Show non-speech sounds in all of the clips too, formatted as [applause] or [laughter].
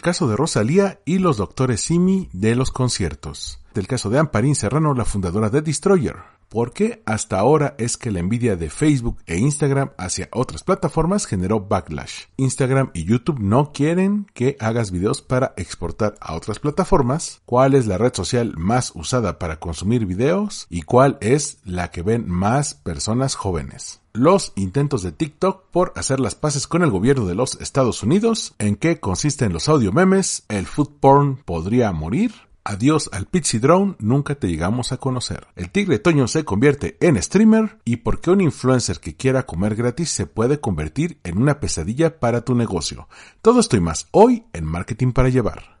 el caso de Rosalía y los doctores Simi de los conciertos, del caso de Amparín Serrano, la fundadora de Destroyer, porque hasta ahora es que la envidia de Facebook e Instagram hacia otras plataformas generó backlash. Instagram y YouTube no quieren que hagas videos para exportar a otras plataformas, cuál es la red social más usada para consumir videos y cuál es la que ven más personas jóvenes los intentos de TikTok por hacer las paces con el gobierno de los Estados Unidos, en qué consisten los audio memes, el food porn podría morir, Adiós al Pixie Drone, nunca te llegamos a conocer. El tigre Toño se convierte en streamer y por qué un influencer que quiera comer gratis se puede convertir en una pesadilla para tu negocio. Todo esto y más hoy en Marketing para Llevar.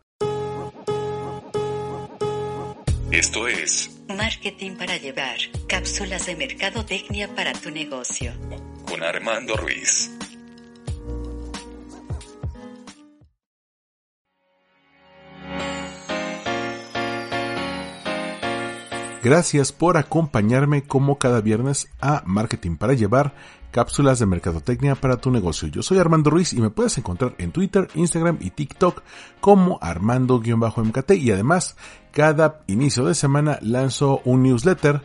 Esto es Marketing para Llevar, cápsulas de mercadotecnia para tu negocio. Con Armando Ruiz. Gracias por acompañarme como cada viernes a Marketing para Llevar, cápsulas de mercadotecnia para tu negocio. Yo soy Armando Ruiz y me puedes encontrar en Twitter, Instagram y TikTok como Armando-MKT y además cada inicio de semana lanzo un newsletter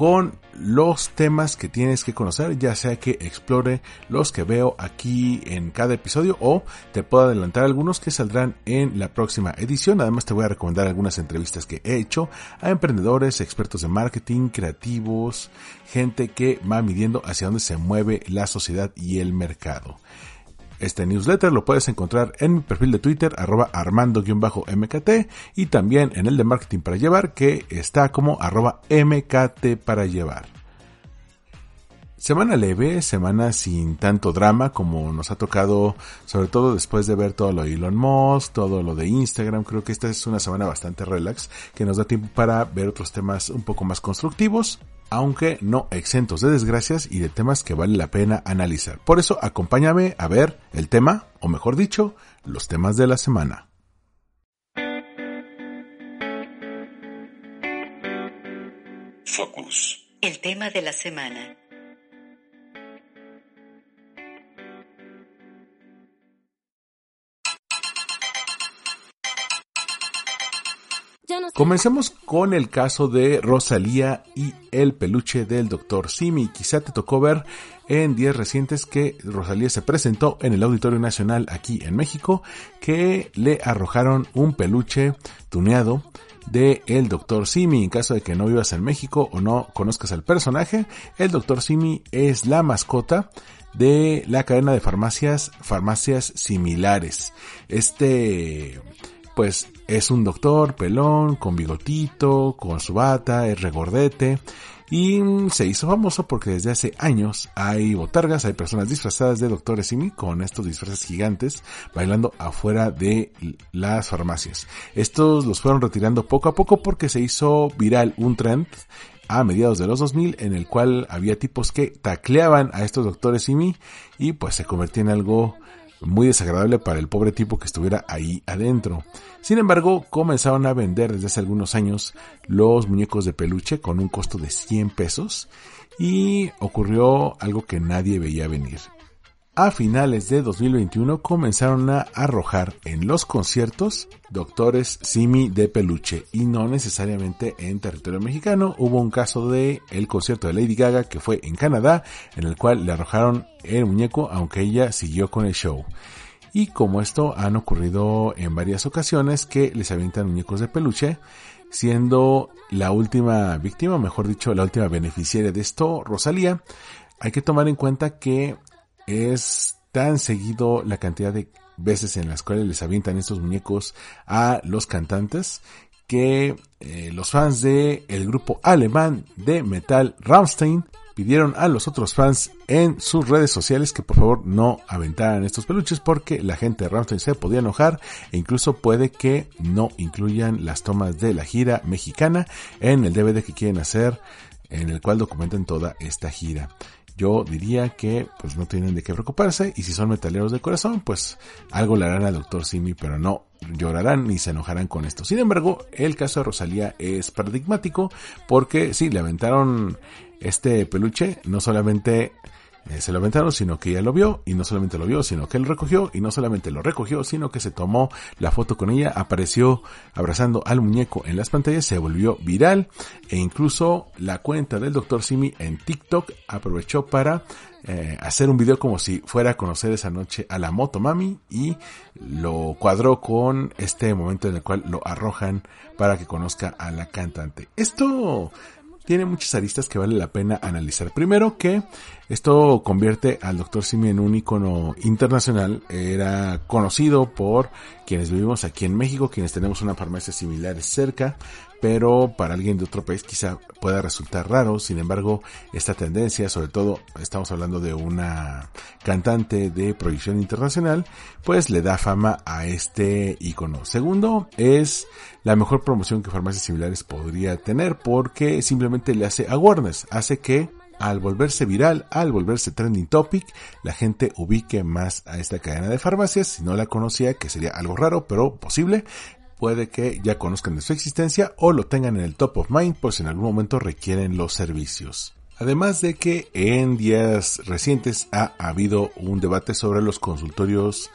con los temas que tienes que conocer, ya sea que explore los que veo aquí en cada episodio o te puedo adelantar algunos que saldrán en la próxima edición. Además te voy a recomendar algunas entrevistas que he hecho a emprendedores, expertos de marketing, creativos, gente que va midiendo hacia dónde se mueve la sociedad y el mercado. Este newsletter lo puedes encontrar en mi perfil de Twitter, arroba armando-mkt, y también en el de Marketing para Llevar, que está como arroba mkt para llevar. Semana leve, semana sin tanto drama como nos ha tocado, sobre todo después de ver todo lo de Elon Musk, todo lo de Instagram. Creo que esta es una semana bastante relax, que nos da tiempo para ver otros temas un poco más constructivos aunque no exentos de desgracias y de temas que vale la pena analizar. Por eso acompáñame a ver el tema, o mejor dicho, los temas de la semana. Focus. El tema de la semana. Comencemos con el caso de Rosalía y el peluche del Dr. Simi. Quizá te tocó ver en días recientes que Rosalía se presentó en el Auditorio Nacional aquí en México, que le arrojaron un peluche tuneado de el Dr. Simi. En caso de que no vivas en México o no conozcas al personaje, el Dr. Simi es la mascota de la cadena de farmacias, farmacias similares. Este pues es un doctor pelón, con bigotito, con su bata, es regordete y se hizo famoso porque desde hace años hay botargas, hay personas disfrazadas de doctores Simi con estos disfraces gigantes bailando afuera de las farmacias. Estos los fueron retirando poco a poco porque se hizo viral un trend a mediados de los 2000 en el cual había tipos que tacleaban a estos doctores Simi y pues se convertía en algo muy desagradable para el pobre tipo que estuviera ahí adentro. Sin embargo, comenzaron a vender desde hace algunos años los muñecos de peluche con un costo de 100 pesos y ocurrió algo que nadie veía venir a finales de 2021 comenzaron a arrojar en los conciertos doctores simi de peluche y no necesariamente en territorio mexicano. Hubo un caso de el concierto de Lady Gaga que fue en Canadá en el cual le arrojaron el muñeco aunque ella siguió con el show. Y como esto han ocurrido en varias ocasiones que les avientan muñecos de peluche, siendo la última víctima, mejor dicho, la última beneficiaria de esto, Rosalía, hay que tomar en cuenta que es tan seguido la cantidad de veces en las cuales les avientan estos muñecos a los cantantes que eh, los fans de el grupo alemán de metal Rammstein pidieron a los otros fans en sus redes sociales que por favor no aventaran estos peluches porque la gente de Rammstein se podía enojar e incluso puede que no incluyan las tomas de la gira mexicana en el DVD que quieren hacer en el cual documentan toda esta gira yo diría que pues no tienen de qué preocuparse y si son metaleros de corazón pues algo le harán al doctor Simi pero no llorarán ni se enojarán con esto. Sin embargo, el caso de Rosalía es paradigmático porque sí, le aventaron este peluche, no solamente eh, se lo aventaron, sino que ella lo vio y no solamente lo vio, sino que él recogió y no solamente lo recogió, sino que se tomó la foto con ella, apareció abrazando al muñeco en las pantallas, se volvió viral e incluso la cuenta del Dr. Simi en TikTok aprovechó para eh, hacer un video como si fuera a conocer esa noche a la moto mami y lo cuadró con este momento en el cual lo arrojan para que conozca a la cantante. Esto tiene muchas aristas que vale la pena analizar. Primero que esto convierte al Dr. Simi en un icono internacional. Era conocido por quienes vivimos aquí en México, quienes tenemos una farmacia similar cerca, pero para alguien de otro país quizá pueda resultar raro. Sin embargo, esta tendencia, sobre todo estamos hablando de una cantante de proyección internacional, pues le da fama a este icono. Segundo, es la mejor promoción que farmacias similares podría tener porque simplemente le hace awareness, hace que al volverse viral, al volverse trending topic, la gente ubique más a esta cadena de farmacias. Si no la conocía, que sería algo raro, pero posible, puede que ya conozcan de su existencia o lo tengan en el top of mind por si en algún momento requieren los servicios. Además de que en días recientes ha habido un debate sobre los consultorios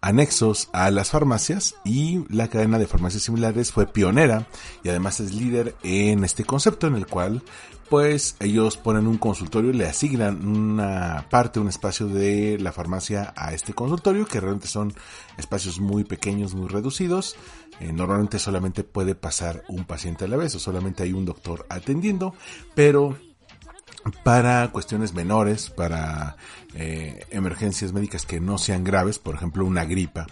anexos a las farmacias y la cadena de farmacias similares fue pionera y además es líder en este concepto en el cual pues ellos ponen un consultorio y le asignan una parte, un espacio de la farmacia a este consultorio, que realmente son espacios muy pequeños, muy reducidos. Eh, normalmente solamente puede pasar un paciente a la vez o solamente hay un doctor atendiendo, pero para cuestiones menores, para eh, emergencias médicas que no sean graves, por ejemplo una gripa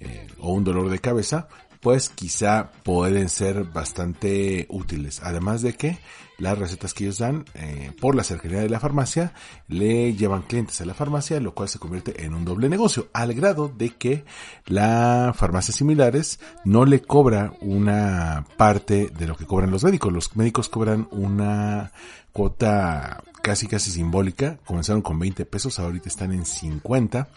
eh, o un dolor de cabeza, pues quizá pueden ser bastante útiles. Además de que las recetas que ellos dan eh, por la cercanía de la farmacia le llevan clientes a la farmacia, lo cual se convierte en un doble negocio, al grado de que la farmacia similares no le cobra una parte de lo que cobran los médicos. Los médicos cobran una cuota casi casi simbólica, comenzaron con 20 pesos, ahorita están en 50,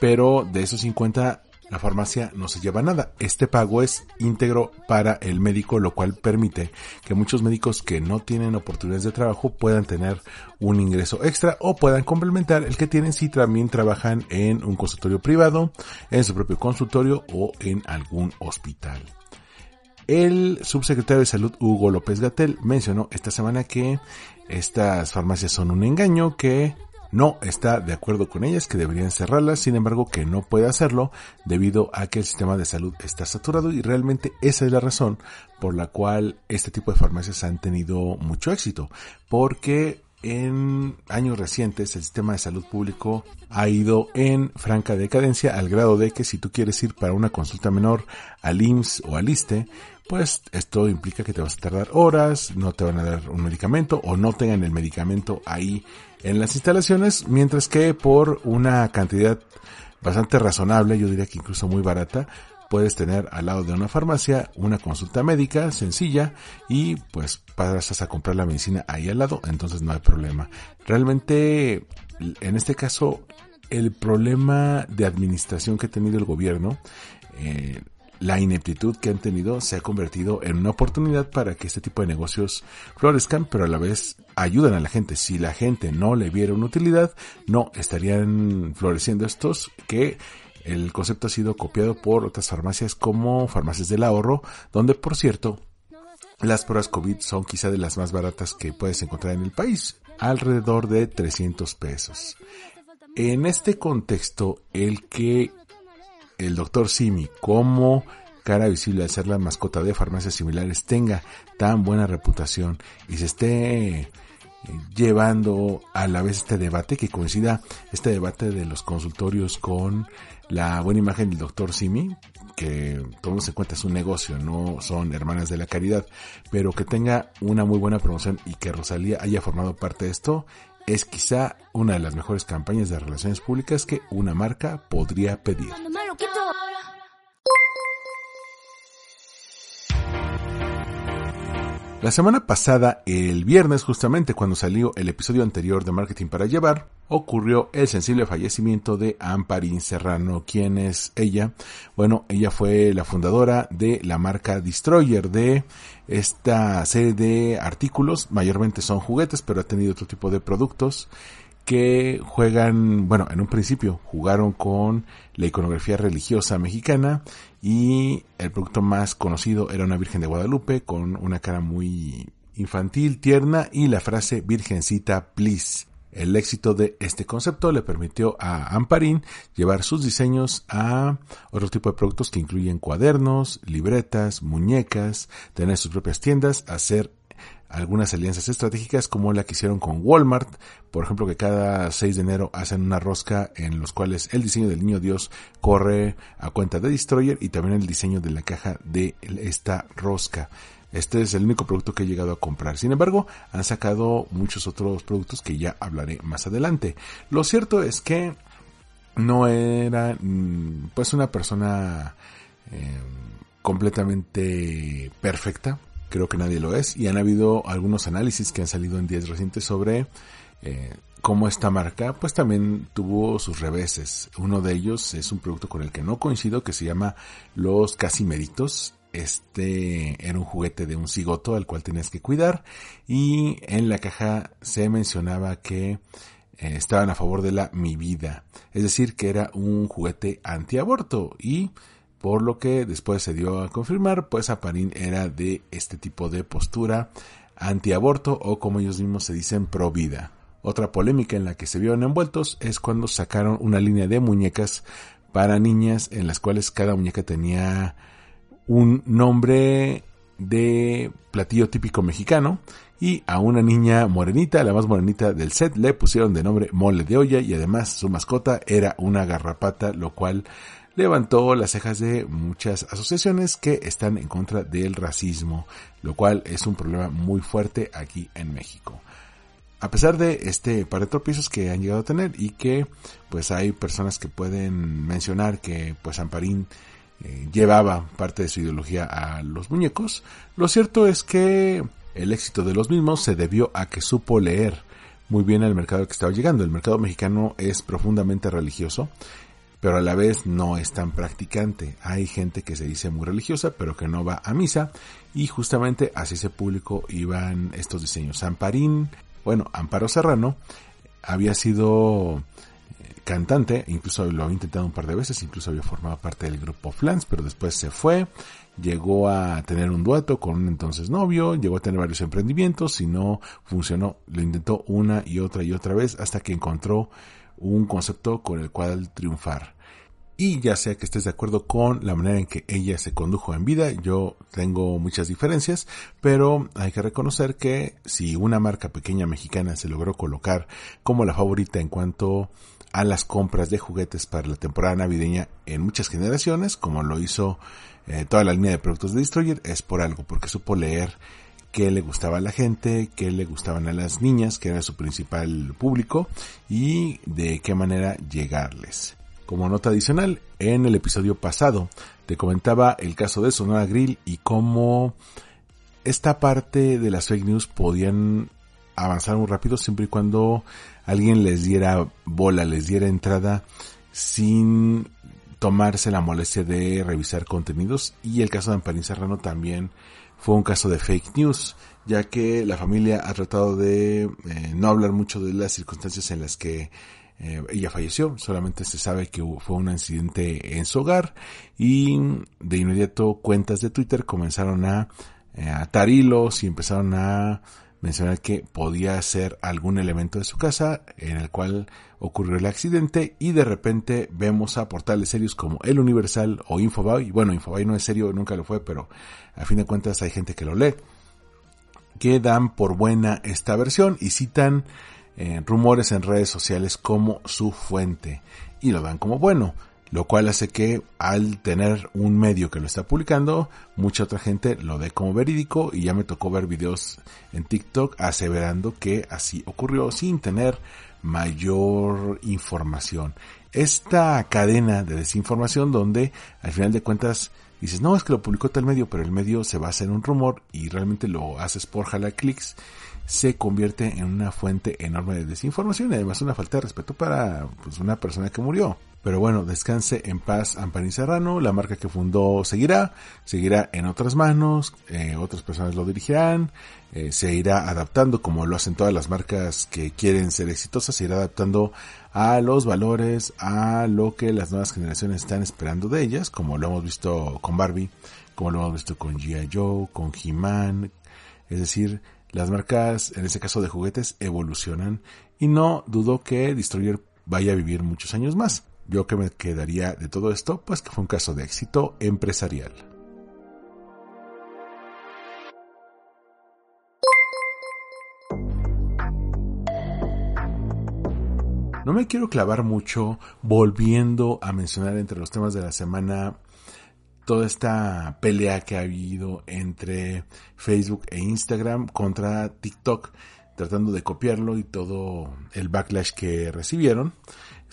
pero de esos 50 la farmacia no se lleva nada. Este pago es íntegro para el médico, lo cual permite que muchos médicos que no tienen oportunidades de trabajo puedan tener un ingreso extra o puedan complementar el que tienen si también trabajan en un consultorio privado, en su propio consultorio o en algún hospital. El subsecretario de Salud Hugo López Gatel mencionó esta semana que estas farmacias son un engaño, que no está de acuerdo con ellas, que deberían cerrarlas, sin embargo que no puede hacerlo debido a que el sistema de salud está saturado y realmente esa es la razón por la cual este tipo de farmacias han tenido mucho éxito, porque en años recientes el sistema de salud público ha ido en franca decadencia al grado de que si tú quieres ir para una consulta menor al IMSS o al ISTE, pues esto implica que te vas a tardar horas, no te van a dar un medicamento o no tengan el medicamento ahí en las instalaciones, mientras que por una cantidad bastante razonable, yo diría que incluso muy barata, puedes tener al lado de una farmacia una consulta médica sencilla y pues pasas a comprar la medicina ahí al lado, entonces no hay problema. Realmente, en este caso, el problema de administración que ha tenido el gobierno eh, la ineptitud que han tenido se ha convertido en una oportunidad para que este tipo de negocios florezcan, pero a la vez ayudan a la gente. Si la gente no le viera una utilidad, no estarían floreciendo estos que el concepto ha sido copiado por otras farmacias como farmacias del ahorro, donde por cierto las pruebas COVID son quizá de las más baratas que puedes encontrar en el país, alrededor de 300 pesos. En este contexto, el que el doctor Simi como cara visible al ser la mascota de farmacias similares tenga tan buena reputación y se esté eh, llevando a la vez este debate que coincida este debate de los consultorios con la buena imagen del doctor Simi que tomemos en cuenta es un negocio, no son hermanas de la caridad, pero que tenga una muy buena promoción y que Rosalía haya formado parte de esto es quizá una de las mejores campañas de relaciones públicas que una marca podría pedir. La semana pasada, el viernes justamente cuando salió el episodio anterior de Marketing para Llevar, ocurrió el sensible fallecimiento de Amparín Serrano. ¿Quién es ella? Bueno, ella fue la fundadora de la marca Destroyer, de esta serie de artículos, mayormente son juguetes, pero ha tenido otro tipo de productos que juegan, bueno, en un principio jugaron con la iconografía religiosa mexicana y el producto más conocido era una Virgen de Guadalupe con una cara muy infantil, tierna y la frase Virgencita, please. El éxito de este concepto le permitió a Amparín llevar sus diseños a otro tipo de productos que incluyen cuadernos, libretas, muñecas, tener sus propias tiendas, hacer algunas alianzas estratégicas como la que hicieron con Walmart, por ejemplo que cada 6 de enero hacen una rosca en los cuales el diseño del niño Dios corre a cuenta de Destroyer y también el diseño de la caja de esta rosca. Este es el único producto que he llegado a comprar. Sin embargo, han sacado muchos otros productos que ya hablaré más adelante. Lo cierto es que no era mm, pues una persona eh, completamente perfecta. Creo que nadie lo es. Y han habido algunos análisis que han salido en días recientes sobre eh, cómo esta marca pues también tuvo sus reveses. Uno de ellos es un producto con el que no coincido que se llama los Casimeritos este era un juguete de un cigoto al cual tenías que cuidar y en la caja se mencionaba que eh, estaban a favor de la mi vida, es decir, que era un juguete antiaborto y por lo que después se dio a confirmar, pues Aparín era de este tipo de postura antiaborto o como ellos mismos se dicen pro vida. Otra polémica en la que se vieron envueltos es cuando sacaron una línea de muñecas para niñas en las cuales cada muñeca tenía un nombre de platillo típico mexicano y a una niña morenita, la más morenita del set, le pusieron de nombre mole de olla y además su mascota era una garrapata, lo cual levantó las cejas de muchas asociaciones que están en contra del racismo, lo cual es un problema muy fuerte aquí en México. A pesar de este par de tropiezos que han llegado a tener y que pues hay personas que pueden mencionar que pues Amparín eh, llevaba parte de su ideología a los muñecos, lo cierto es que el éxito de los mismos se debió a que supo leer muy bien el mercado que estaba llegando. El mercado mexicano es profundamente religioso, pero a la vez no es tan practicante. Hay gente que se dice muy religiosa, pero que no va a misa, y justamente así ese público iban estos diseños. Amparín, bueno, Amparo Serrano, había sido cantante, incluso lo había intentado un par de veces, incluso había formado parte del grupo Flans, pero después se fue, llegó a tener un dueto con un entonces novio, llegó a tener varios emprendimientos, y no funcionó, lo intentó una y otra y otra vez hasta que encontró un concepto con el cual triunfar. Y ya sea que estés de acuerdo con la manera en que ella se condujo en vida, yo tengo muchas diferencias, pero hay que reconocer que si una marca pequeña mexicana se logró colocar como la favorita en cuanto a las compras de juguetes para la temporada navideña en muchas generaciones, como lo hizo eh, toda la línea de productos de Destroyer, es por algo, porque supo leer qué le gustaba a la gente, qué le gustaban a las niñas, que era su principal público, y de qué manera llegarles. Como nota adicional, en el episodio pasado te comentaba el caso de Sonora Grill y cómo esta parte de las fake news podían avanzar muy rápido siempre y cuando alguien les diera bola, les diera entrada sin tomarse la molestia de revisar contenidos. Y el caso de Amparín Serrano también fue un caso de fake news, ya que la familia ha tratado de eh, no hablar mucho de las circunstancias en las que eh, ella falleció, solamente se sabe que fue un incidente en su hogar y de inmediato cuentas de Twitter comenzaron a, eh, atar y empezaron a mencionar que podía ser algún elemento de su casa en el cual ocurrió el accidente y de repente vemos a portales serios como El Universal o Infobay, bueno, Infobay no es serio, nunca lo fue, pero a fin de cuentas hay gente que lo lee, que dan por buena esta versión y citan eh, rumores en redes sociales como su fuente y lo dan como bueno lo cual hace que al tener un medio que lo está publicando, mucha otra gente lo dé como verídico y ya me tocó ver videos en TikTok aseverando que así ocurrió sin tener mayor información. Esta cadena de desinformación donde al final de cuentas dices, no, es que lo publicó tal medio, pero el medio se basa en un rumor y realmente lo haces por jalar clics, se convierte en una fuente enorme de desinformación y además una falta de respeto para pues, una persona que murió. Pero bueno, descanse en paz Ampani Serrano, la marca que fundó seguirá, seguirá en otras manos, eh, otras personas lo dirigirán, eh, se irá adaptando como lo hacen todas las marcas que quieren ser exitosas, se irá adaptando a los valores, a lo que las nuevas generaciones están esperando de ellas, como lo hemos visto con Barbie, como lo hemos visto con G.I. Joe, con He-Man, es decir, las marcas, en este caso de juguetes, evolucionan y no dudo que Destroyer vaya a vivir muchos años más. Yo que me quedaría de todo esto, pues que fue un caso de éxito empresarial. No me quiero clavar mucho volviendo a mencionar entre los temas de la semana toda esta pelea que ha habido entre Facebook e Instagram contra TikTok, tratando de copiarlo y todo el backlash que recibieron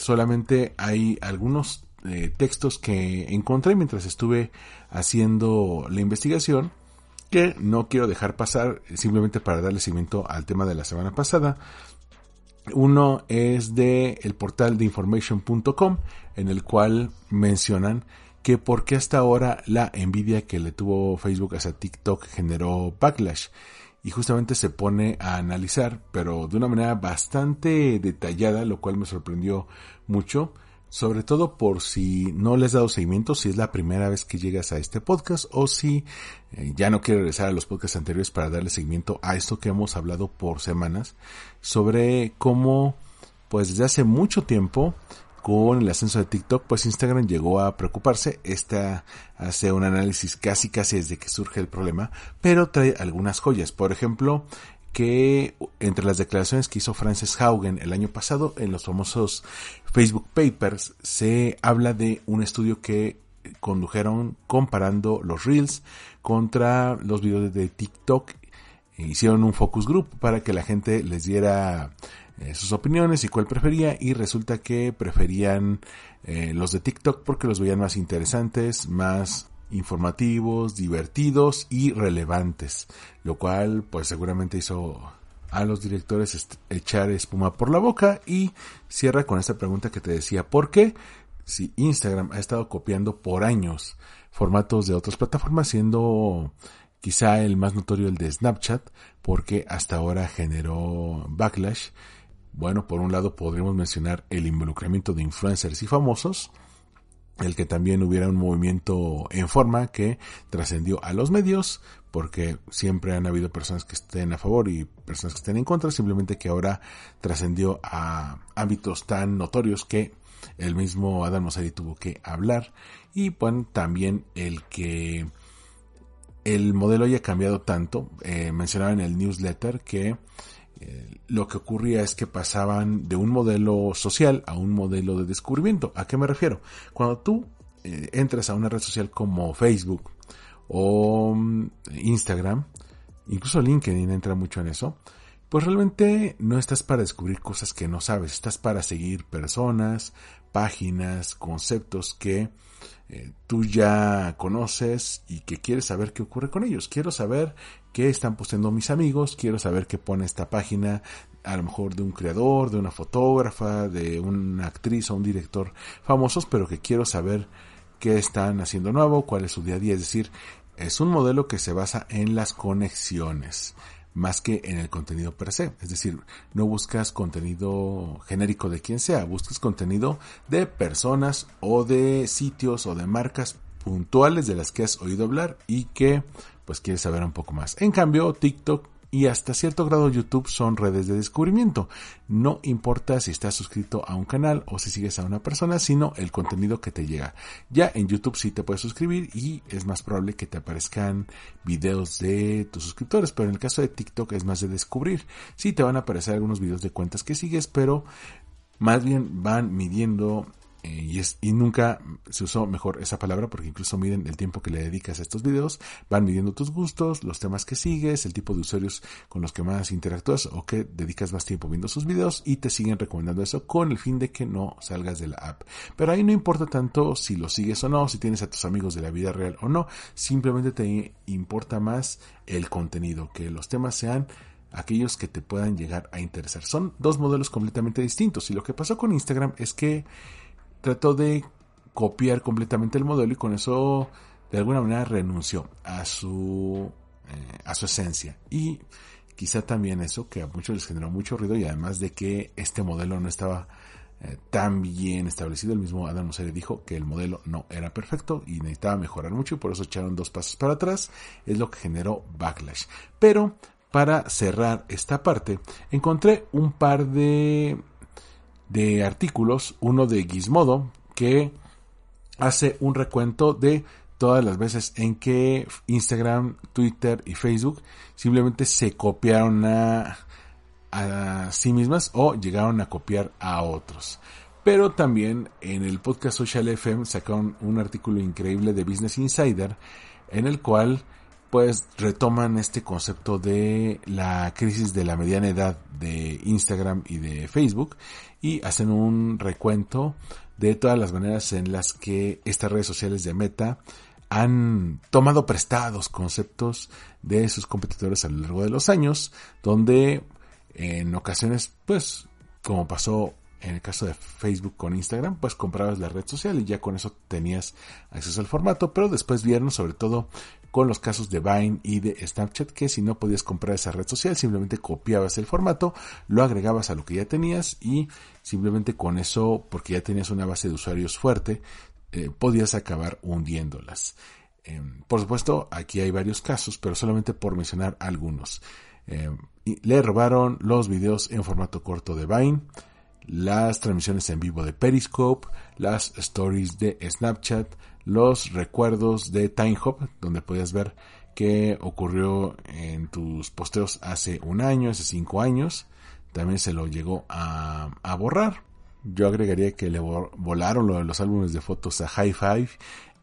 solamente hay algunos eh, textos que encontré mientras estuve haciendo la investigación que no quiero dejar pasar simplemente para darle seguimiento al tema de la semana pasada. Uno es de el portal de information.com en el cual mencionan que por qué hasta ahora la envidia que le tuvo Facebook hacia TikTok generó backlash. Y justamente se pone a analizar, pero de una manera bastante detallada, lo cual me sorprendió mucho, sobre todo por si no les he dado seguimiento, si es la primera vez que llegas a este podcast o si eh, ya no quieres regresar a los podcasts anteriores para darle seguimiento a esto que hemos hablado por semanas, sobre cómo, pues desde hace mucho tiempo, con el ascenso de TikTok, pues Instagram llegó a preocuparse. Esta hace un análisis casi casi desde que surge el problema, pero trae algunas joyas. Por ejemplo, que entre las declaraciones que hizo Frances Haugen el año pasado en los famosos Facebook Papers se habla de un estudio que condujeron comparando los Reels contra los videos de TikTok. Hicieron un focus group para que la gente les diera eh, sus opiniones y cuál prefería y resulta que preferían eh, los de TikTok porque los veían más interesantes, más informativos, divertidos y relevantes, lo cual pues seguramente hizo a los directores echar espuma por la boca y cierra con esta pregunta que te decía, ¿por qué? Si Instagram ha estado copiando por años formatos de otras plataformas, siendo quizá el más notorio el de Snapchat, porque hasta ahora generó backlash bueno, por un lado podríamos mencionar el involucramiento de influencers y famosos, el que también hubiera un movimiento en forma que trascendió a los medios, porque siempre han habido personas que estén a favor y personas que estén en contra, simplemente que ahora trascendió a ámbitos tan notorios que el mismo Adam Mosseri tuvo que hablar. Y bueno, también el que el modelo haya cambiado tanto, eh, mencionaba en el newsletter que eh, lo que ocurría es que pasaban de un modelo social a un modelo de descubrimiento. ¿A qué me refiero? Cuando tú eh, entras a una red social como Facebook o mm, Instagram, incluso LinkedIn entra mucho en eso, pues realmente no estás para descubrir cosas que no sabes, estás para seguir personas, páginas, conceptos que eh, tú ya conoces y que quieres saber qué ocurre con ellos. Quiero saber qué están posteando mis amigos, quiero saber qué pone esta página, a lo mejor de un creador, de una fotógrafa, de una actriz o un director famosos, pero que quiero saber qué están haciendo nuevo, cuál es su día a día. Es decir, es un modelo que se basa en las conexiones más que en el contenido per se. Es decir, no buscas contenido genérico de quien sea, buscas contenido de personas o de sitios o de marcas puntuales de las que has oído hablar y que pues quieres saber un poco más. En cambio, TikTok y hasta cierto grado YouTube son redes de descubrimiento. No importa si estás suscrito a un canal o si sigues a una persona, sino el contenido que te llega. Ya en YouTube sí te puedes suscribir y es más probable que te aparezcan videos de tus suscriptores, pero en el caso de TikTok es más de descubrir. Sí te van a aparecer algunos videos de cuentas que sigues, pero más bien van midiendo eh, y, es, y nunca se usó mejor esa palabra porque incluso miden el tiempo que le dedicas a estos videos, van midiendo tus gustos, los temas que sigues, el tipo de usuarios con los que más interactúas o que dedicas más tiempo viendo sus videos y te siguen recomendando eso con el fin de que no salgas de la app. Pero ahí no importa tanto si lo sigues o no, si tienes a tus amigos de la vida real o no, simplemente te importa más el contenido, que los temas sean aquellos que te puedan llegar a interesar. Son dos modelos completamente distintos y lo que pasó con Instagram es que trató de copiar completamente el modelo y con eso de alguna manera renunció a su eh, a su esencia. Y quizá también eso que a muchos les generó mucho ruido y además de que este modelo no estaba eh, tan bien establecido el mismo Adam Mosseri dijo que el modelo no era perfecto y necesitaba mejorar mucho y por eso echaron dos pasos para atrás. Es lo que generó backlash. Pero para cerrar esta parte encontré un par de de artículos uno de Gizmodo que hace un recuento de todas las veces en que Instagram, Twitter y Facebook simplemente se copiaron a, sí mismas o llegaron a copiar a otros. Pero también en el podcast Social FM sacaron un artículo increíble de Business Insider en el cual pues retoman este concepto de la crisis de la mediana edad de Instagram y de Facebook y hacen un recuento de todas las maneras en las que estas redes sociales de Meta han tomado prestados conceptos de sus competidores a lo largo de los años, donde en ocasiones, pues, como pasó en el caso de Facebook con Instagram, pues comprabas la red social y ya con eso tenías acceso al formato, pero después vieron sobre todo con los casos de Vine y de Snapchat que si no podías comprar esa red social simplemente copiabas el formato, lo agregabas a lo que ya tenías y simplemente con eso, porque ya tenías una base de usuarios fuerte, eh, podías acabar hundiéndolas. Em, por supuesto, aquí hay varios casos, pero solamente por mencionar algunos. Em, le robaron los videos en formato corto de Vine, las transmisiones en vivo de Periscope, las stories de Snapchat, los recuerdos de TimeHop, donde podías ver qué ocurrió en tus posteos hace un año, hace cinco años. También se lo llegó a, borrar. Yo agregaría que le volaron lo de los álbumes de fotos a High Five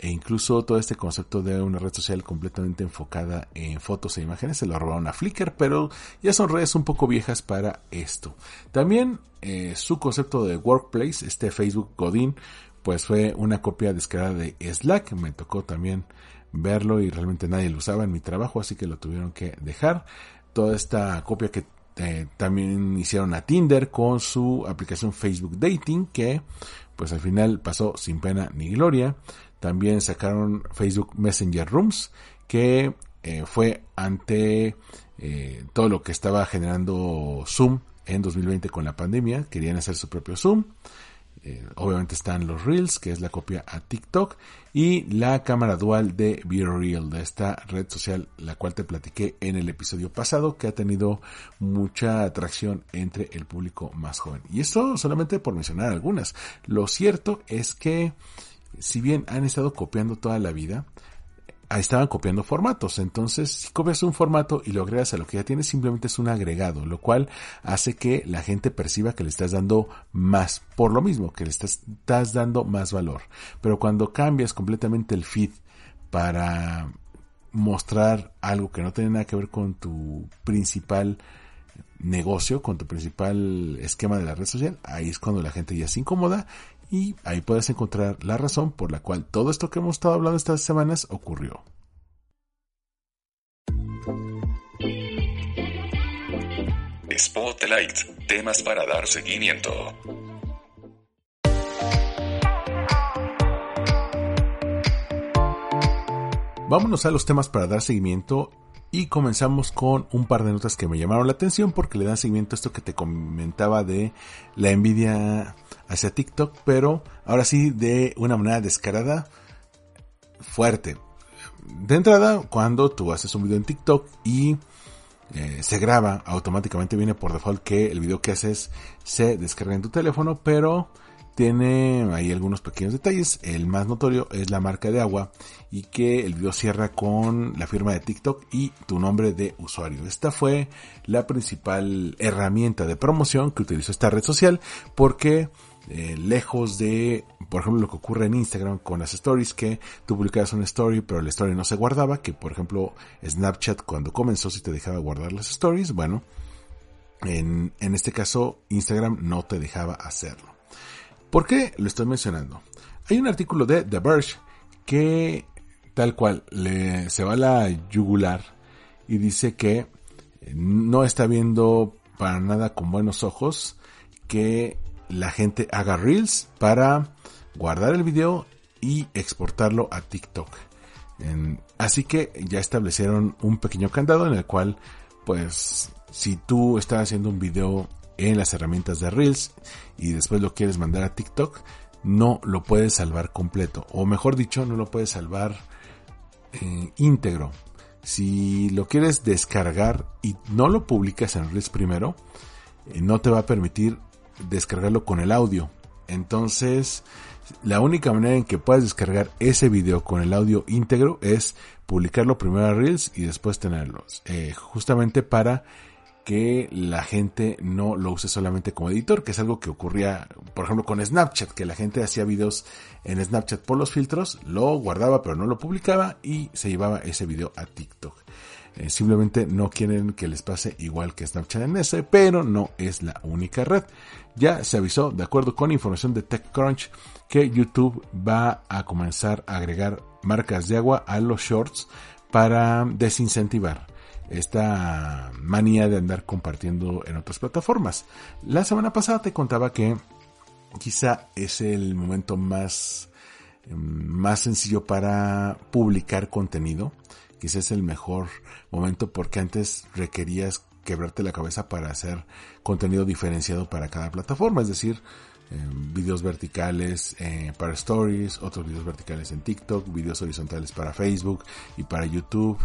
e incluso todo este concepto de una red social completamente enfocada en fotos e imágenes se lo robaron a Flickr, pero ya son redes un poco viejas para esto. También eh, su concepto de Workplace, este Facebook Godin, pues fue una copia descarada de Slack. Me tocó también verlo y realmente nadie lo usaba en mi trabajo, así que lo tuvieron que dejar. Toda esta copia que eh, también hicieron a Tinder con su aplicación Facebook Dating, que pues al final pasó sin pena ni gloria. También sacaron Facebook Messenger Rooms, que eh, fue ante eh, todo lo que estaba generando Zoom en 2020 con la pandemia. Querían hacer su propio Zoom. Eh, obviamente están los Reels, que es la copia a TikTok, y la cámara dual de BeReal, de esta red social, la cual te platiqué en el episodio pasado, que ha tenido mucha atracción entre el público más joven. Y esto solamente por mencionar algunas. Lo cierto es que, si bien han estado copiando toda la vida, estaban copiando formatos. Entonces, si copias un formato y lo agregas a lo que ya tienes, simplemente es un agregado, lo cual hace que la gente perciba que le estás dando más, por lo mismo, que le estás, estás dando más valor. Pero cuando cambias completamente el feed para mostrar algo que no tiene nada que ver con tu principal negocio, con tu principal esquema de la red social, ahí es cuando la gente ya se incomoda y ahí puedes encontrar la razón por la cual todo esto que hemos estado hablando estas semanas ocurrió. Spotlight, temas para dar seguimiento. Vámonos a los temas para dar seguimiento y comenzamos con un par de notas que me llamaron la atención porque le dan seguimiento a esto que te comentaba de la envidia hacia TikTok, pero ahora sí de una manera descarada, fuerte. De entrada, cuando tú haces un video en TikTok y eh, se graba, automáticamente viene por default que el video que haces se descarga en tu teléfono, pero tiene ahí algunos pequeños detalles. El más notorio es la marca de agua y que el video cierra con la firma de TikTok y tu nombre de usuario. Esta fue la principal herramienta de promoción que utilizó esta red social porque eh, lejos de, por ejemplo, lo que ocurre en Instagram con las stories, que tú publicabas una story, pero la story no se guardaba, que por ejemplo Snapchat cuando comenzó si te dejaba guardar las stories, bueno, en, en este caso Instagram no te dejaba hacerlo. ¿Por qué lo estoy mencionando? Hay un artículo de The Verge que tal cual le, se va a la yugular y dice que no está viendo para nada con buenos ojos que la gente haga reels para guardar el video y exportarlo a TikTok. así que ya establecieron un pequeño candado en el cual, pues, si tú estás haciendo un video en las herramientas de Reels y después lo quieres mandar a TikTok, no lo puedes salvar completo. O mejor dicho, no lo puedes salvar eh, íntegro. Si lo quieres descargar y no lo publicas en Reels primero, eh, no te va a permitir descargarlo con el audio. Entonces, la única manera en que puedas descargar ese video con el audio íntegro es publicarlo primero a Reels y después tenerlos. Eh, justamente para que la gente no lo use solamente como editor, que es algo que ocurría, por ejemplo, con Snapchat, que la gente hacía videos en Snapchat por los filtros, lo guardaba pero no lo publicaba y se llevaba ese video a TikTok. Eh, simplemente no quieren que les pase igual que Snapchat en ese, pero no es la única red. Ya se avisó, de acuerdo con información de TechCrunch, que YouTube va a comenzar a agregar marcas de agua a los shorts para desincentivar esta manía de andar compartiendo en otras plataformas. La semana pasada te contaba que quizá es el momento más, más sencillo para publicar contenido. Quizá es el mejor momento porque antes requerías quebrarte la cabeza para hacer contenido diferenciado para cada plataforma. Es decir, videos verticales eh, para stories, otros videos verticales en TikTok, videos horizontales para Facebook y para YouTube,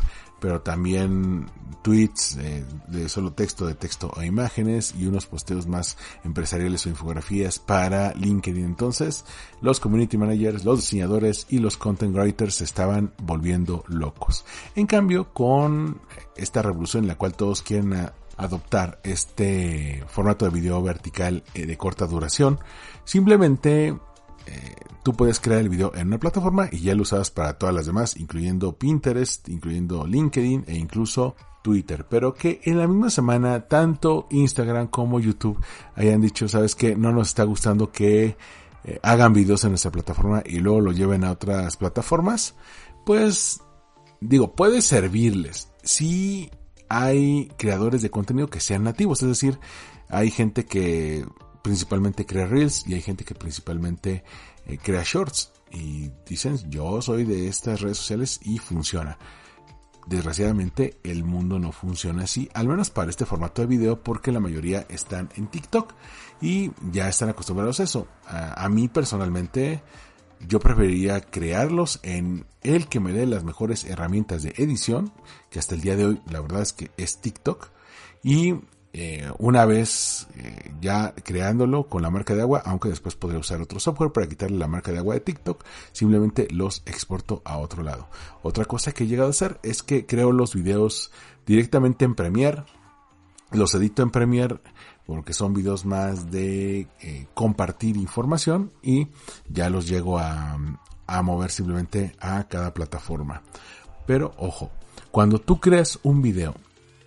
pero también tweets eh, de solo texto, de texto a imágenes y unos posteos más empresariales o infografías para LinkedIn. Entonces, los community managers, los diseñadores y los content writers se estaban volviendo locos. En cambio, con esta revolución en la cual todos quieren adoptar este formato de video vertical eh, de corta duración, simplemente eh, tú puedes crear el video en una plataforma y ya lo usas para todas las demás, incluyendo Pinterest, incluyendo LinkedIn e incluso Twitter, pero que en la misma semana tanto Instagram como YouTube hayan dicho, sabes que no nos está gustando que eh, hagan videos en nuestra plataforma y luego lo lleven a otras plataformas, pues digo, puede servirles. Si hay creadores de contenido que sean nativos, es decir, hay gente que principalmente crea reels y hay gente que principalmente eh, crea shorts y dicen yo soy de estas redes sociales y funciona. Desgraciadamente el mundo no funciona así, al menos para este formato de video porque la mayoría están en TikTok y ya están acostumbrados a eso. a mí personalmente yo preferiría crearlos en el que me dé las mejores herramientas de edición, que hasta el día de hoy la verdad es que es TikTok. Y eh, una vez eh, ya creándolo con la marca de agua, aunque después podré usar otro software para quitarle la marca de agua de TikTok, simplemente los exporto a otro lado. Otra cosa que he llegado a hacer es que creo los videos directamente en Premiere, los edito en Premiere porque son videos más de eh, compartir información y ya los llego a, a mover simplemente a cada plataforma. Pero ojo, cuando tú creas un video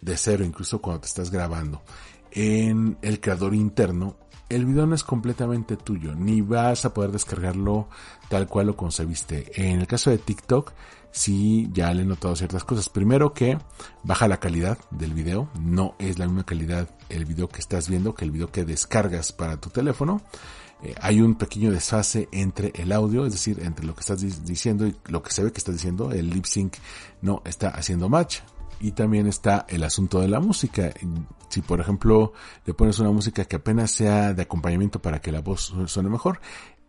de cero, incluso cuando te estás grabando en el creador interno, el video no es completamente tuyo, ni vas a poder descargarlo tal cual lo concebiste. En el caso de TikTok, sí ya le he notado ciertas cosas. Primero que baja la calidad del video, no es la misma calidad el video que estás viendo que el video que descargas para tu teléfono. Eh, hay un pequeño desfase entre el audio, es decir, entre lo que estás diciendo y lo que se ve que estás diciendo. El lip sync no está haciendo match. Y también está el asunto de la música. Si por ejemplo le pones una música que apenas sea de acompañamiento para que la voz suene mejor,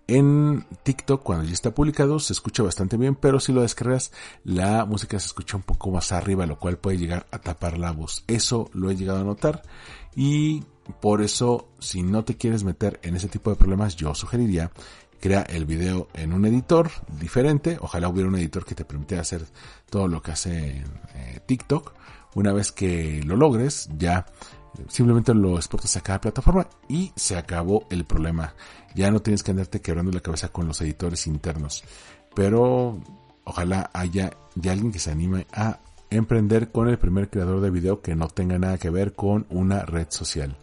en TikTok, cuando ya está publicado, se escucha bastante bien, pero si lo descargas, la música se escucha un poco más arriba, lo cual puede llegar a tapar la voz. Eso lo he llegado a notar y por eso, si no te quieres meter en ese tipo de problemas, yo sugeriría crea el video en un editor diferente. Ojalá hubiera un editor que te permitiera hacer todo lo que hace eh, TikTok. Una vez que lo logres, ya simplemente lo exportas a cada plataforma y se acabó el problema. Ya no tienes que andarte quebrando la cabeza con los editores internos. Pero ojalá haya ya alguien que se anime a emprender con el primer creador de video que no tenga nada que ver con una red social.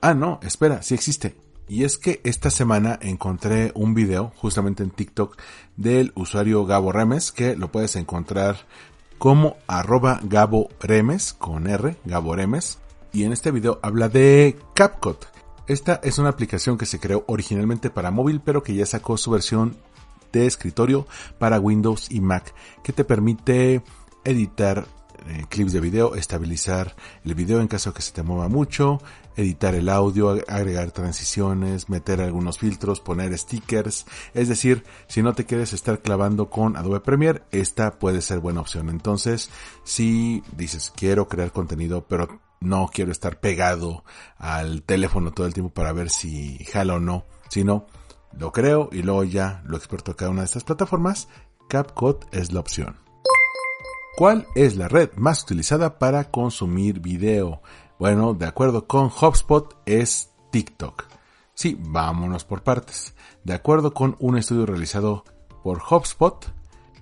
Ah, no, espera, sí existe. Y es que esta semana encontré un video justamente en TikTok del usuario Gabo Remes que lo puedes encontrar como arroba Gabo Remes con R, Gabo Remes y en este video habla de CapCut. Esta es una aplicación que se creó originalmente para móvil, pero que ya sacó su versión de escritorio para Windows y Mac, que te permite editar eh, clips de video, estabilizar el video en caso que se te mueva mucho, editar el audio, agregar transiciones, meter algunos filtros, poner stickers. Es decir, si no te quieres estar clavando con Adobe Premiere, esta puede ser buena opción. Entonces, si dices quiero crear contenido, pero no quiero estar pegado al teléfono todo el tiempo para ver si jala o no, sino lo creo y luego ya lo exporto a cada una de estas plataformas, CapCut es la opción. ¿Cuál es la red más utilizada para consumir video? Bueno, de acuerdo con HubSpot es TikTok. Sí, vámonos por partes. De acuerdo con un estudio realizado por HubSpot,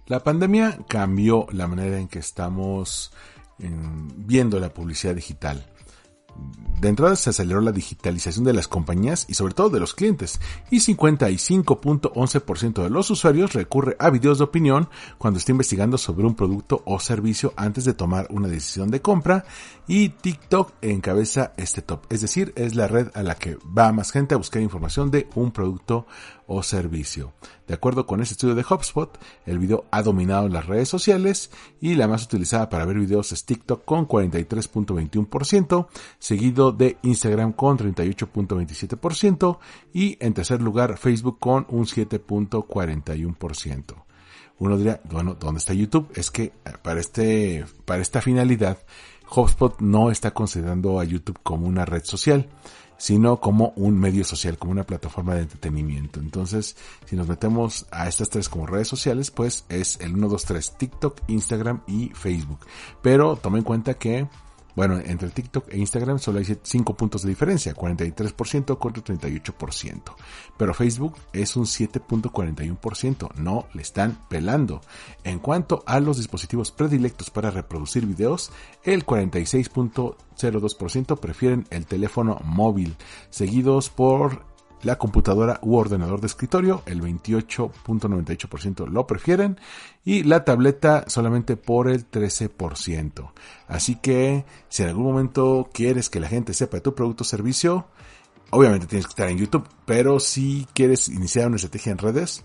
la pandemia cambió la manera en que estamos viendo la publicidad digital. De entrada se aceleró la digitalización de las compañías y sobre todo de los clientes, y 55.11% de los usuarios recurre a videos de opinión cuando está investigando sobre un producto o servicio antes de tomar una decisión de compra, y TikTok encabeza este top, es decir, es la red a la que va más gente a buscar información de un producto o servicio. De acuerdo con este estudio de HubSpot, el video ha dominado las redes sociales y la más utilizada para ver videos es TikTok con 43.21%, seguido de Instagram con 38.27% y en tercer lugar Facebook con un 7.41%. Uno diría, bueno, ¿dónde está YouTube? Es que eh, para este, para esta finalidad, HubSpot no está considerando a YouTube como una red social sino como un medio social, como una plataforma de entretenimiento. Entonces, si nos metemos a estas tres como redes sociales, pues es el 1, 2, 3, TikTok, Instagram y Facebook. Pero tome en cuenta que bueno, entre TikTok e Instagram solo hay 5 puntos de diferencia, 43% contra 38%. Pero Facebook es un 7.41%, no le están pelando. En cuanto a los dispositivos predilectos para reproducir videos, el 46.02% prefieren el teléfono móvil, seguidos por la computadora u ordenador de escritorio, el 28.98% lo prefieren y la tableta solamente por el 13%. Así que si en algún momento quieres que la gente sepa de tu producto o servicio, obviamente tienes que estar en YouTube, pero si quieres iniciar una estrategia en redes,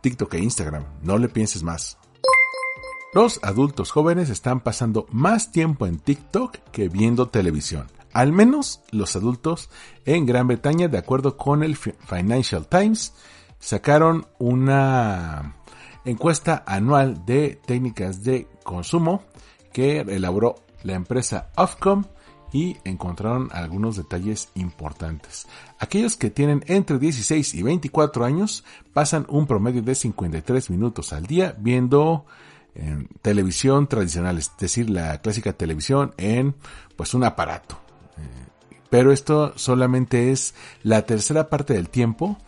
TikTok e Instagram, no le pienses más. Los adultos jóvenes están pasando más tiempo en TikTok que viendo televisión al menos los adultos en Gran Bretaña, de acuerdo con el Financial Times, sacaron una encuesta anual de técnicas de consumo que elaboró la empresa Ofcom y encontraron algunos detalles importantes. Aquellos que tienen entre 16 y 24 años pasan un promedio de 53 minutos al día viendo eh, televisión tradicional, es decir, la clásica televisión en pues un aparato, pero esto solamente es la tercera parte del tiempo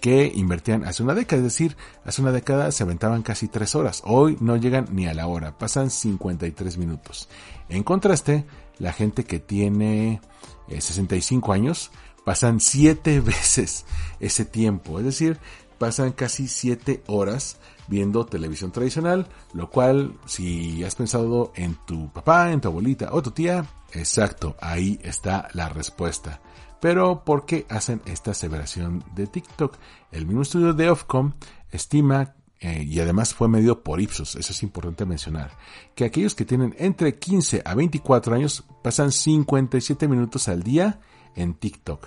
que invertían hace una década. Es decir, hace una década se aventaban casi tres horas. Hoy no llegan ni a la hora, pasan 53 minutos. En contraste, la gente que tiene 65 eh, años pasan siete [laughs] veces ese tiempo. Es decir, pasan casi siete horas viendo televisión tradicional, lo cual si has pensado en tu papá, en tu abuelita o tu tía, exacto, ahí está la respuesta. Pero ¿por qué hacen esta aseveración de TikTok? El mismo estudio de Ofcom estima eh, y además fue medido por Ipsos, eso es importante mencionar, que aquellos que tienen entre 15 a 24 años pasan 57 minutos al día en TikTok.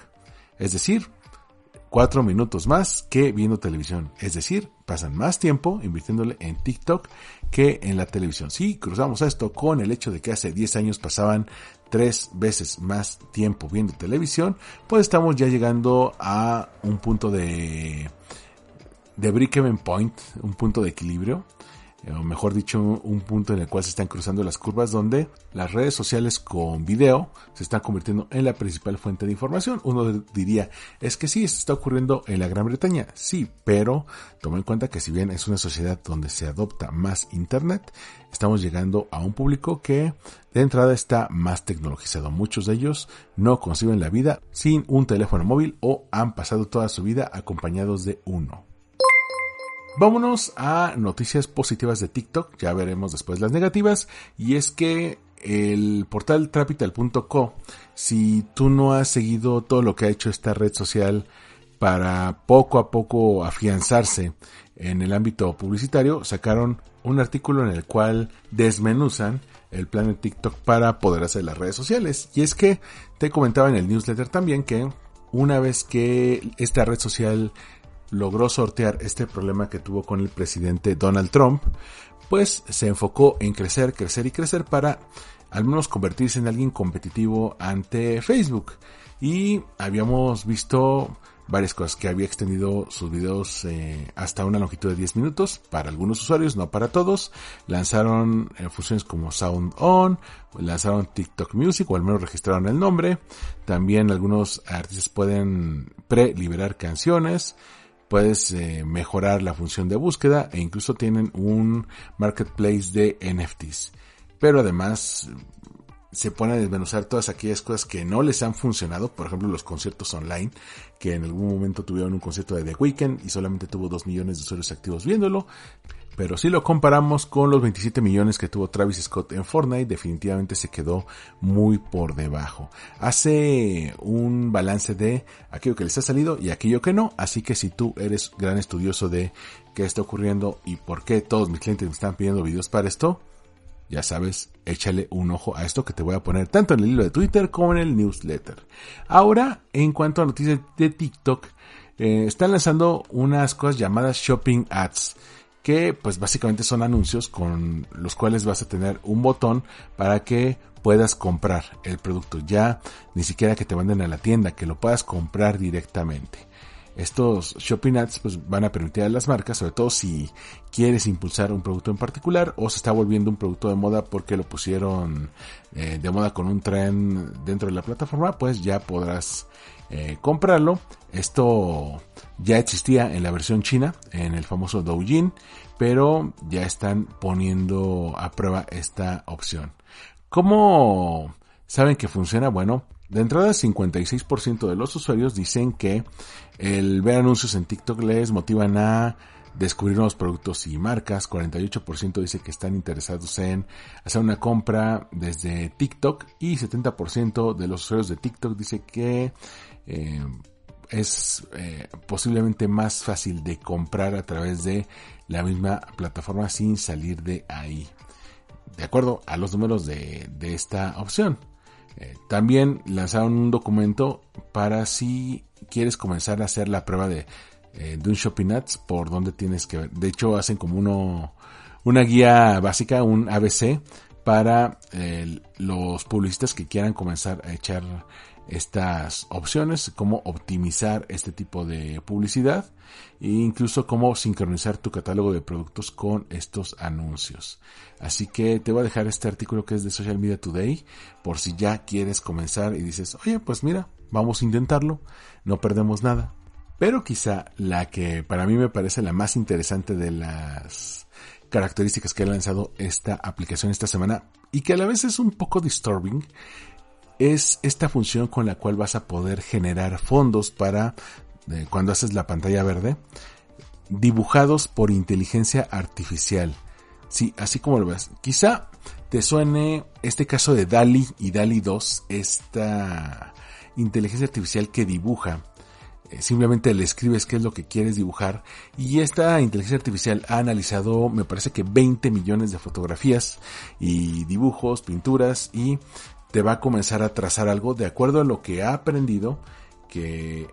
Es decir, cuatro minutos más que viendo televisión. Es decir, pasan más tiempo invirtiéndole en TikTok que en la televisión. Si cruzamos esto con el hecho de que hace 10 años pasaban tres veces más tiempo viendo televisión, pues estamos ya llegando a un punto de, de break-even point, un punto de equilibrio o mejor dicho, un punto en el cual se están cruzando las curvas donde las redes sociales con video se están convirtiendo en la principal fuente de información. Uno diría, es que sí, esto está ocurriendo en la Gran Bretaña, sí, pero toma en cuenta que si bien es una sociedad donde se adopta más Internet, estamos llegando a un público que de entrada está más tecnologizado. Muchos de ellos no conciben la vida sin un teléfono móvil o han pasado toda su vida acompañados de uno. Vámonos a noticias positivas de TikTok, ya veremos después las negativas, y es que el portal trapital.co, si tú no has seguido todo lo que ha hecho esta red social para poco a poco afianzarse en el ámbito publicitario, sacaron un artículo en el cual desmenuzan el plan de TikTok para poder hacer las redes sociales. Y es que te comentaba en el newsletter también que una vez que esta red social logró sortear este problema que tuvo con el presidente Donald Trump, pues se enfocó en crecer, crecer y crecer para al menos convertirse en alguien competitivo ante Facebook. Y habíamos visto varias cosas, que había extendido sus videos eh, hasta una longitud de 10 minutos para algunos usuarios, no para todos. Lanzaron eh, funciones como Sound On, lanzaron TikTok Music o al menos registraron el nombre. También algunos artistas pueden pre-liberar canciones. Puedes eh, mejorar la función de búsqueda e incluso tienen un marketplace de NFTs. Pero además se pone a desmenuzar todas aquellas cosas que no les han funcionado, por ejemplo los conciertos online, que en algún momento tuvieron un concierto de The Weeknd y solamente tuvo 2 millones de usuarios activos viéndolo, pero si lo comparamos con los 27 millones que tuvo Travis Scott en Fortnite, definitivamente se quedó muy por debajo. Hace un balance de aquello que les ha salido y aquello que no, así que si tú eres gran estudioso de qué está ocurriendo y por qué todos mis clientes me están pidiendo videos para esto, ya sabes, échale un ojo a esto que te voy a poner tanto en el hilo de Twitter como en el newsletter. Ahora, en cuanto a noticias de TikTok, eh, están lanzando unas cosas llamadas shopping ads que pues básicamente son anuncios con los cuales vas a tener un botón para que puedas comprar el producto. Ya ni siquiera que te manden a la tienda que lo puedas comprar directamente. Estos shopping ads pues van a permitir a las marcas, sobre todo si quieres impulsar un producto en particular o se está volviendo un producto de moda porque lo pusieron eh, de moda con un tren dentro de la plataforma, pues ya podrás eh, comprarlo. Esto ya existía en la versión china, en el famoso Douyin, pero ya están poniendo a prueba esta opción. ¿Cómo saben que funciona? Bueno, de entrada, 56% de los usuarios dicen que el ver anuncios en TikTok les motivan a descubrir nuevos productos y marcas. 48% dice que están interesados en hacer una compra desde TikTok y 70% de los usuarios de TikTok dice que eh, es eh, posiblemente más fácil de comprar a través de la misma plataforma sin salir de ahí. De acuerdo a los números de esta opción. Eh, también lanzaron un documento para si quieres comenzar a hacer la prueba de, eh, de un Shopping Ads por donde tienes que ver. De hecho, hacen como una guía básica, un ABC para eh, los publicistas que quieran comenzar a echar estas opciones, cómo optimizar este tipo de publicidad e incluso cómo sincronizar tu catálogo de productos con estos anuncios. Así que te voy a dejar este artículo que es de Social Media Today por si ya quieres comenzar y dices, oye, pues mira, vamos a intentarlo, no perdemos nada. Pero quizá la que para mí me parece la más interesante de las características que ha lanzado esta aplicación esta semana y que a la vez es un poco disturbing es esta función con la cual vas a poder generar fondos para eh, cuando haces la pantalla verde dibujados por inteligencia artificial. Sí, así como lo ves. Quizá te suene este caso de DALI y DALI 2, esta inteligencia artificial que dibuja. Eh, simplemente le escribes qué es lo que quieres dibujar y esta inteligencia artificial ha analizado, me parece que 20 millones de fotografías y dibujos, pinturas y te va a comenzar a trazar algo de acuerdo a lo que ha aprendido que,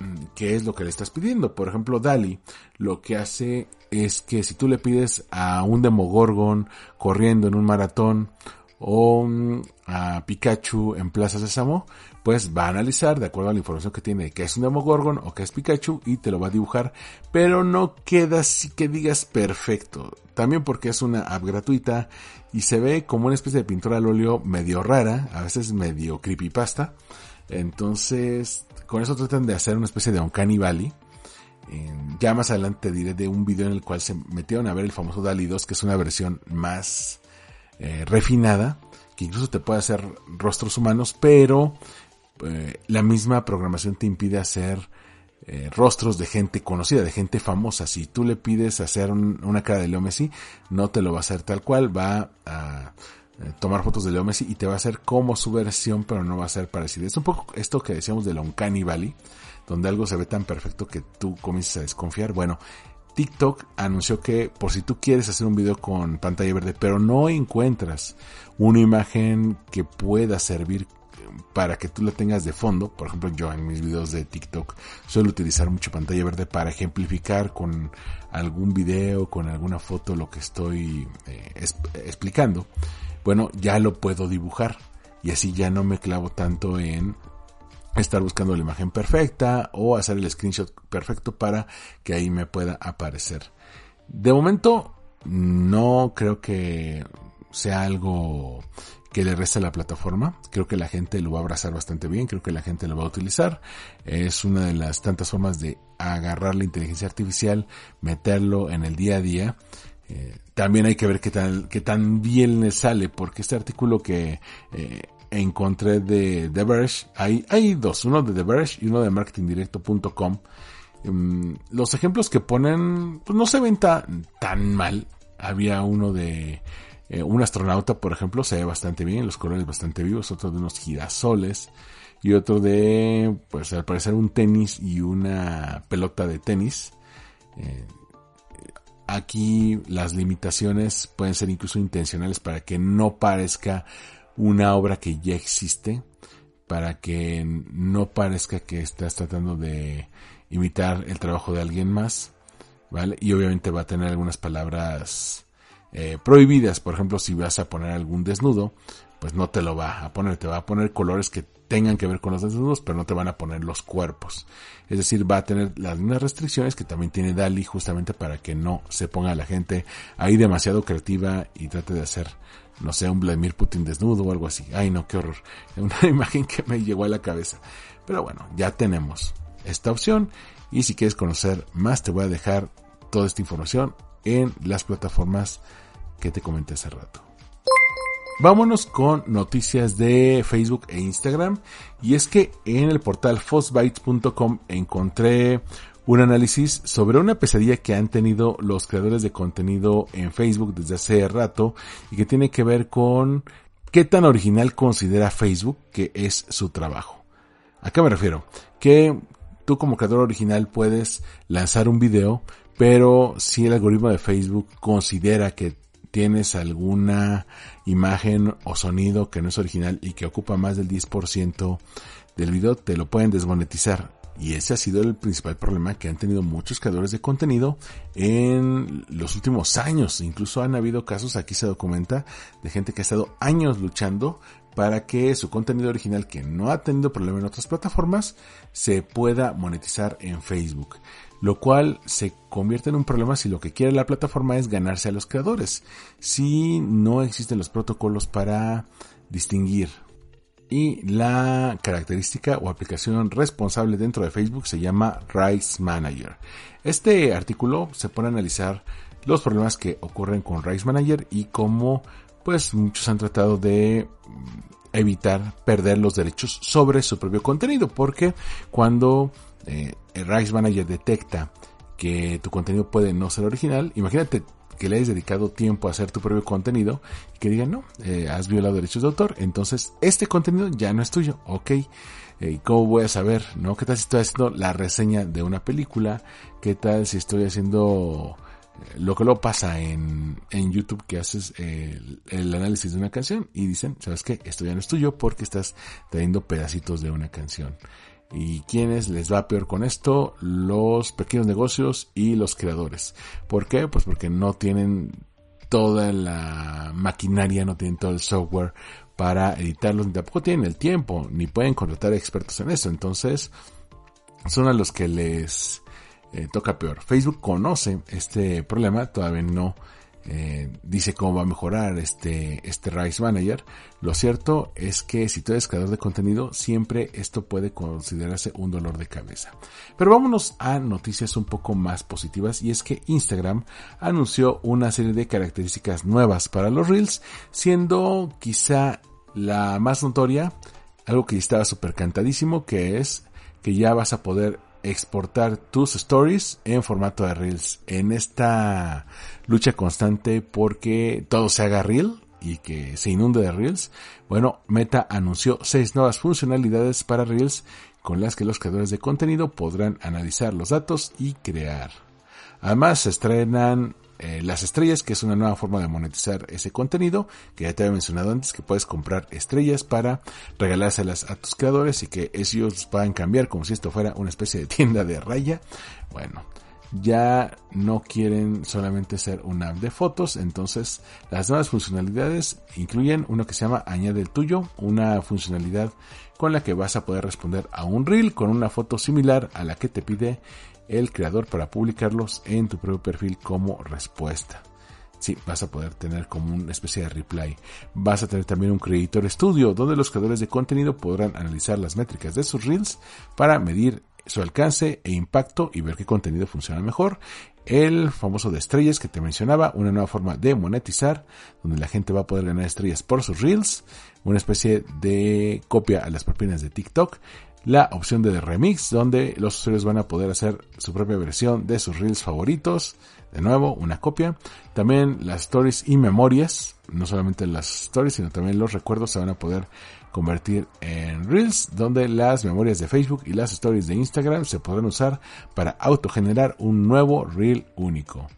mm, que es lo que le estás pidiendo. Por ejemplo, Dali lo que hace es que si tú le pides a un Demogorgon corriendo en un maratón o mm, a Pikachu en Plaza Sésamo, pues va a analizar de acuerdo a la información que tiene que es un Demogorgon o que es Pikachu y te lo va a dibujar, pero no queda así que digas perfecto. También porque es una app gratuita y se ve como una especie de pintura al óleo medio rara, a veces medio creepypasta. Entonces, con eso tratan de hacer una especie de Uncanny Valley. ya más adelante te diré de un video en el cual se metieron a ver el famoso DALI 2, que es una versión más eh, refinada, que incluso te puede hacer rostros humanos, pero eh, la misma programación te impide hacer eh, rostros de gente conocida, de gente famosa. Si tú le pides hacer una cara de Leo Messi, no te lo va a hacer tal cual, va a eh, tomar fotos de Leo Messi y te va a hacer como su versión, pero no va a ser parecida. Es un poco esto que decíamos de la Uncanny Valley, donde algo se ve tan perfecto que tú comienzas a desconfiar. Bueno, TikTok anunció que por si tú quieres hacer un video con pantalla verde, pero no encuentras una imagen que pueda servir para que tú la tengas de fondo, por ejemplo yo en mis videos de TikTok suelo utilizar mucho pantalla verde para ejemplificar con algún video, con alguna foto lo que estoy eh, explicando, bueno ya lo puedo dibujar y así ya no me clavo tanto en estar buscando la imagen perfecta o hacer el screenshot perfecto para que ahí me pueda aparecer. De momento no creo que sea algo que le resta a la plataforma. Creo que la gente lo va a abrazar bastante bien, creo que la gente lo va a utilizar. Es una de las tantas formas de agarrar la inteligencia artificial, meterlo en el día a día. Eh, también hay que ver qué tan, qué tan bien le sale, porque este artículo que eh, encontré de The Verge, hay, hay dos, uno de The Verge y uno de marketingdirecto.com. Mm, los ejemplos que ponen, pues no se ven tan, mal. Había uno de eh, un astronauta, por ejemplo, se ve bastante bien, los colores bastante vivos, otro de unos girasoles y otro de, pues al parecer un tenis y una pelota de tenis. Eh, aquí las limitaciones pueden ser incluso intencionales para que no parezca una obra que ya existe, para que no parezca que estás tratando de imitar el trabajo de alguien más, ¿vale? Y obviamente va a tener algunas palabras eh, prohibidas. Por ejemplo, si vas a poner algún desnudo, pues no te lo va a poner, te va a poner colores que tengan que ver con los desnudos, pero no te van a poner los cuerpos. Es decir, va a tener las mismas restricciones que también tiene Dali justamente para que no se ponga la gente ahí demasiado creativa y trate de hacer, no sé, un Vladimir Putin desnudo o algo así. Ay no, qué horror. [laughs] Una imagen que me llegó a la cabeza. Pero bueno, ya tenemos esta opción y si quieres conocer más te voy a dejar toda esta información en las plataformas que te comenté hace rato. Vámonos con noticias de Facebook e Instagram. Y es que en el portal fosbytes.com encontré un análisis sobre una pesadilla que han tenido los creadores de contenido en Facebook desde hace rato y que tiene que ver con qué tan original considera Facebook que es su trabajo. ¿A qué me refiero? Que tú como creador original puedes lanzar un video, pero si el algoritmo de Facebook considera que tienes alguna imagen o sonido que no es original y que ocupa más del 10% del video, te lo pueden desmonetizar. Y ese ha sido el principal problema que han tenido muchos creadores de contenido en los últimos años. Incluso han habido casos, aquí se documenta, de gente que ha estado años luchando para que su contenido original que no ha tenido problema en otras plataformas se pueda monetizar en Facebook lo cual se convierte en un problema si lo que quiere la plataforma es ganarse a los creadores, si no existen los protocolos para distinguir. Y la característica o aplicación responsable dentro de Facebook se llama Rights Manager. Este artículo se pone a analizar los problemas que ocurren con Rights Manager y cómo pues muchos han tratado de evitar perder los derechos sobre su propio contenido porque cuando eh, el Rights Manager detecta que tu contenido puede no ser original, imagínate que le hayas dedicado tiempo a hacer tu propio contenido y que digan, no, eh, has violado derechos de autor, entonces este contenido ya no es tuyo, ok. Eh, ¿Cómo voy a saber? ¿No? ¿Qué tal si estoy haciendo la reseña de una película? ¿Qué tal si estoy haciendo eh, lo que lo pasa en, en YouTube que haces el, el, análisis de una canción y dicen, ¿sabes qué? Esto ya no es tuyo porque estás trayendo pedacitos de una canción. ¿Y quiénes les va peor con esto? Los pequeños negocios y los creadores. ¿Por qué? Pues porque no tienen toda la maquinaria, no tienen todo el software para editarlos, ni tampoco tienen el tiempo, ni pueden contratar expertos en eso. Entonces, son a los que les eh, toca peor. Facebook conoce este problema, todavía no eh, dice cómo va a mejorar este, este Rise Manager. Lo cierto es que si tú eres creador de contenido, siempre esto puede considerarse un dolor de cabeza. Pero vámonos a noticias un poco más positivas y es que Instagram anunció una serie de características nuevas para los Reels, siendo quizá la más notoria, algo que estaba súper cantadísimo, que es que ya vas a poder exportar tus stories en formato de reels. En esta lucha constante porque todo se haga reel, y que se inunde de Reels, bueno, Meta anunció seis nuevas funcionalidades para Reels con las que los creadores de contenido podrán analizar los datos y crear. Además, se estrenan eh, las estrellas, que es una nueva forma de monetizar ese contenido, que ya te había mencionado antes, que puedes comprar estrellas para regalárselas a tus creadores y que ellos puedan cambiar como si esto fuera una especie de [laughs] tienda de raya. Bueno, ya no quieren solamente ser una app de fotos, entonces las nuevas funcionalidades incluyen uno que se llama Añade el tuyo, una funcionalidad con la que vas a poder responder a un reel con una foto similar a la que te pide el creador para publicarlos en tu propio perfil como respuesta. Sí, vas a poder tener como una especie de reply. Vas a tener también un Creator Studio, donde los creadores de contenido podrán analizar las métricas de sus reels para medir su alcance e impacto y ver qué contenido funciona mejor. El famoso de estrellas que te mencionaba, una nueva forma de monetizar, donde la gente va a poder ganar estrellas por sus reels, una especie de copia a las propinas de TikTok la opción de remix donde los usuarios van a poder hacer su propia versión de sus reels favoritos. De nuevo, una copia. También las stories y memorias, no solamente las stories, sino también los recuerdos se van a poder convertir en reels, donde las memorias de Facebook y las stories de Instagram se podrán usar para autogenerar un nuevo reel único.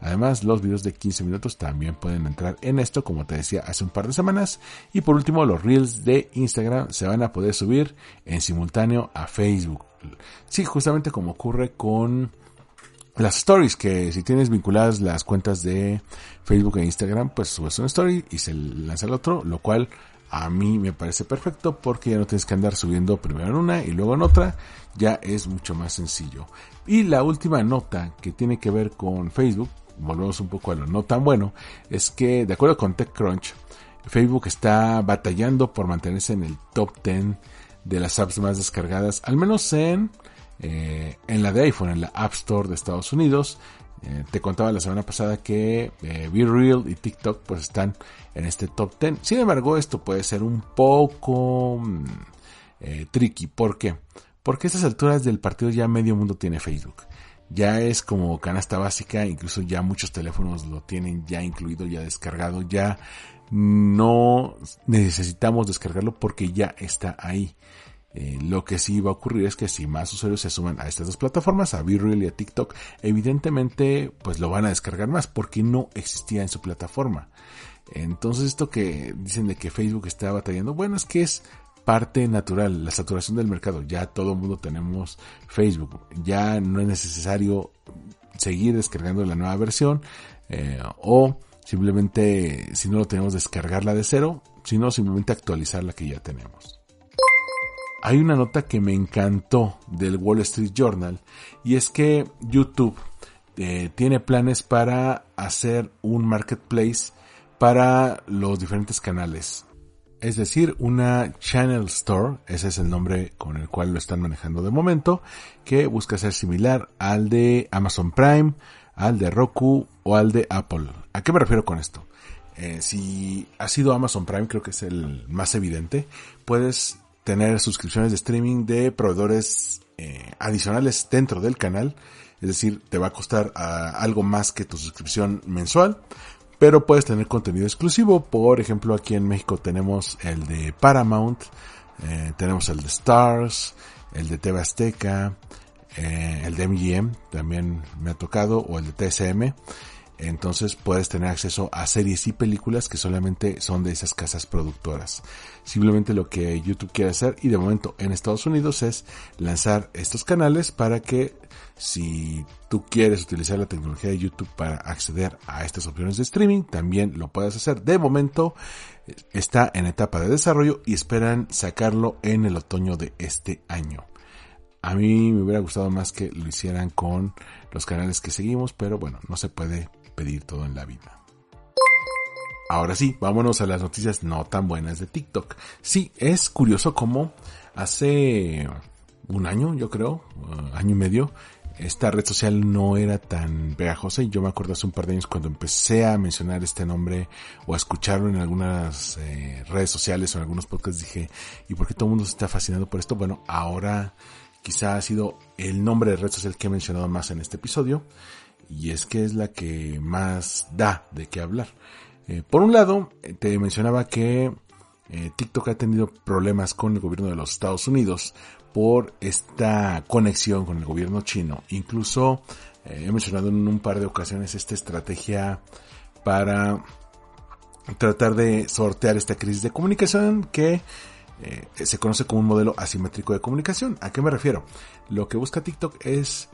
Además, los videos de 15 minutos también pueden entrar en esto, como te decía hace un par de semanas. Y por último, los reels de Instagram se van a poder subir en simultáneo a Facebook. Sí, justamente como ocurre con las stories, que si tienes vinculadas las cuentas de Facebook e Instagram, pues subes una story y se lanza el otro, lo cual a mí me parece perfecto porque ya no tienes que andar subiendo primero en una y luego en otra, ya es mucho más sencillo. Y la última nota que tiene que ver con Facebook volvemos un poco a lo no tan bueno, es que de acuerdo con TechCrunch, Facebook está batallando por mantenerse en el top 10 de las apps más descargadas, al menos en, eh, en la de iPhone, en la App Store de Estados Unidos. Eh, te contaba la semana pasada que eh, BeReal y TikTok pues están en este top 10. Sin embargo, esto puede ser un poco mm, tricky. ¿Por qué? Porque a estas alturas del partido ya medio mundo tiene Facebook ya es como canasta básica, incluso ya muchos teléfonos lo tienen ya incluido, ya descargado, ya no necesitamos descargarlo porque ya está ahí. Eh, lo que sí va a ocurrir es que si más usuarios se suman a estas dos plataformas, a BeReal y a TikTok, evidentemente pues lo van a descargar más porque no existía en su plataforma. Entonces esto que dicen de que Facebook está batallando, bueno es que es parte natural, la saturación del mercado. Ya todo el mundo tenemos Facebook. Ya no es necesario seguir descargando la nueva versión eh, o simplemente si no lo tenemos descargarla de cero, sino simplemente actualizar la que ya tenemos. Hay una nota que me encantó del Wall Street Journal y es que YouTube eh, tiene planes para hacer un marketplace para los diferentes canales es decir, una Channel Store, ese es el nombre con el cual lo están manejando de momento, que busca ser similar al de Amazon Prime, al de Roku o al de Apple. ¿A qué me refiero con esto? Eh, si ha sido Amazon Prime, creo que es el más evidente, puedes tener suscripciones de streaming de proveedores eh, adicionales dentro del canal, es decir, te va a costar ah, algo más que tu suscripción mensual, pero puedes tener contenido exclusivo. Por ejemplo, aquí en México tenemos el de Paramount, eh, tenemos el de Stars, el de TV Azteca, eh, el de MGM también me ha tocado, o el de TSM. Entonces puedes tener acceso a series y películas que solamente son de esas casas productoras. Simplemente lo que YouTube quiere hacer y de momento en Estados Unidos es lanzar estos canales para que si tú quieres utilizar la tecnología de YouTube para acceder a estas opciones de streaming, también lo puedes hacer. De momento está en etapa de desarrollo y esperan sacarlo en el otoño de este año. A mí me hubiera gustado más que lo hicieran con los canales que seguimos, pero bueno, no se puede pedir todo en la vida. Ahora sí, vámonos a las noticias no tan buenas de TikTok. Sí, es curioso cómo hace un año, yo creo, uh, año y medio, esta red social no era tan pegajosa y yo me acuerdo hace un par de años cuando empecé a mencionar este nombre o a escucharlo en algunas eh, redes sociales o en algunos podcasts dije, ¿y por qué todo el mundo se está fascinando por esto? Bueno, ahora quizá ha sido el nombre de red social que he mencionado más en este episodio y es que es la que más da de qué hablar. Eh, por un lado, te mencionaba que eh, TikTok ha tenido problemas con el gobierno de los Estados Unidos por esta conexión con el gobierno chino. Incluso eh, he mencionado en un par de ocasiones esta estrategia para tratar de sortear esta crisis de comunicación que se conoce como un modelo asimétrico de comunicación. ¿A qué me refiero? Lo que busca TikTok es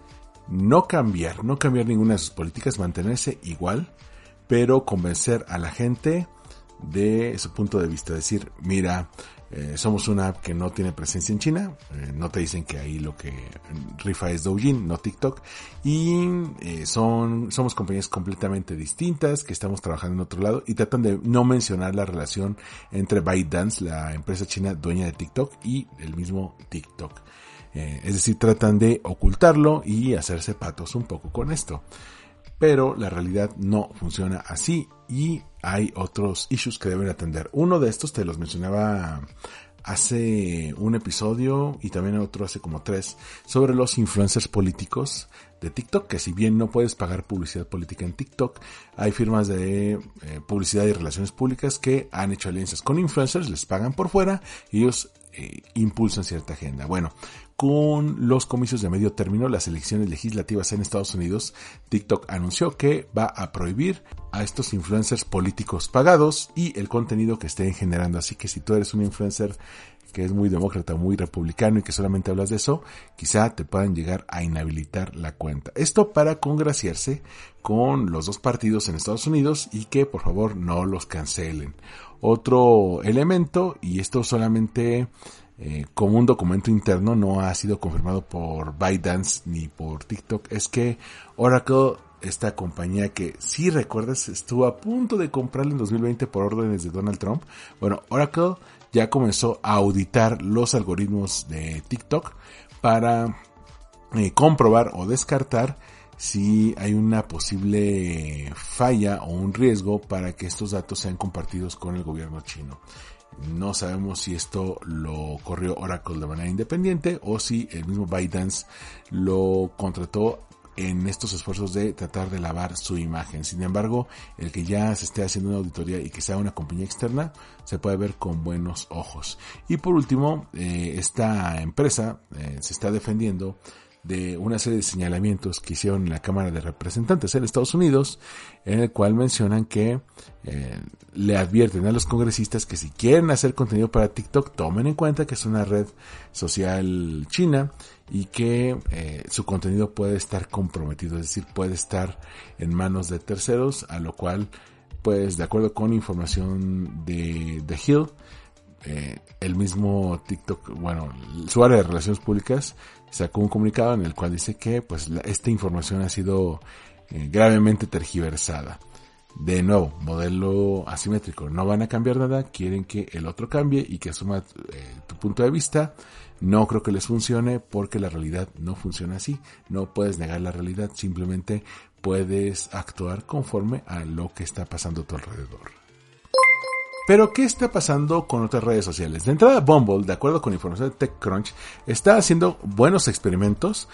no cambiar, no cambiar ninguna de sus políticas, mantenerse igual, pero convencer a la gente de su punto de vista. Decir, mira, eh, somos una app que no tiene presencia en China, eh, no te dicen que ahí lo que rifa es Douyin, no TikTok, y eh, son, somos compañías completamente distintas que estamos trabajando en otro lado y tratan de no mencionar la relación entre ByteDance, la empresa china dueña de TikTok, y el mismo TikTok. Es decir, tratan de ocultarlo y hacerse patos un poco con esto pero la realidad no funciona así y hay otros issues que deben atender. Uno de estos te los mencionaba hace un episodio y también otro hace como tres sobre los influencers políticos de TikTok, que si bien no puedes pagar publicidad política en TikTok, hay firmas de eh, publicidad y relaciones públicas que han hecho alianzas con influencers, les pagan por fuera y ellos eh, impulsan cierta agenda. Bueno, con los comicios de medio término, las elecciones legislativas en Estados Unidos, TikTok anunció que va a prohibir a estos influencers políticos pagados y el contenido que estén generando. Así que si tú eres un influencer que es muy demócrata, muy republicano y que solamente hablas de eso, quizá te puedan llegar a inhabilitar la cuenta. Esto para congraciarse con los dos partidos en Estados Unidos y que por favor no los cancelen. Otro elemento, y esto solamente eh, como un documento interno no ha sido confirmado por ByteDance ni por TikTok, es que Oracle, esta compañía que si recuerdas estuvo a punto de comprarla en 2020 por órdenes de Donald Trump, bueno, Oracle ya comenzó a auditar los algoritmos de TikTok para eh, comprobar o descartar si hay una posible falla o un riesgo para que estos datos sean compartidos con el gobierno chino. No sabemos si esto lo corrió Oracle de manera independiente o si el mismo ByteDance lo contrató en estos esfuerzos de tratar de lavar su imagen. Sin embargo, el que ya se esté haciendo una auditoría y que sea una compañía externa, se puede ver con buenos ojos. Y por último, eh, esta empresa eh, se está defendiendo de una serie de señalamientos que hicieron en la Cámara de Representantes en Estados Unidos, en el cual mencionan que eh, le advierten a los congresistas que si quieren hacer contenido para TikTok, tomen en cuenta que es una red social china y que eh, su contenido puede estar comprometido, es decir, puede estar en manos de terceros, a lo cual, pues, de acuerdo con información de The Hill, eh, el mismo TikTok, bueno, su área de relaciones públicas sacó un comunicado en el cual dice que pues esta información ha sido eh, gravemente tergiversada. De nuevo, modelo asimétrico, no van a cambiar nada, quieren que el otro cambie y que asuma eh, tu punto de vista. No creo que les funcione porque la realidad no funciona así. No puedes negar la realidad, simplemente puedes actuar conforme a lo que está pasando a tu alrededor. Pero, ¿qué está pasando con otras redes sociales? De entrada, Bumble, de acuerdo con información de TechCrunch, está haciendo buenos experimentos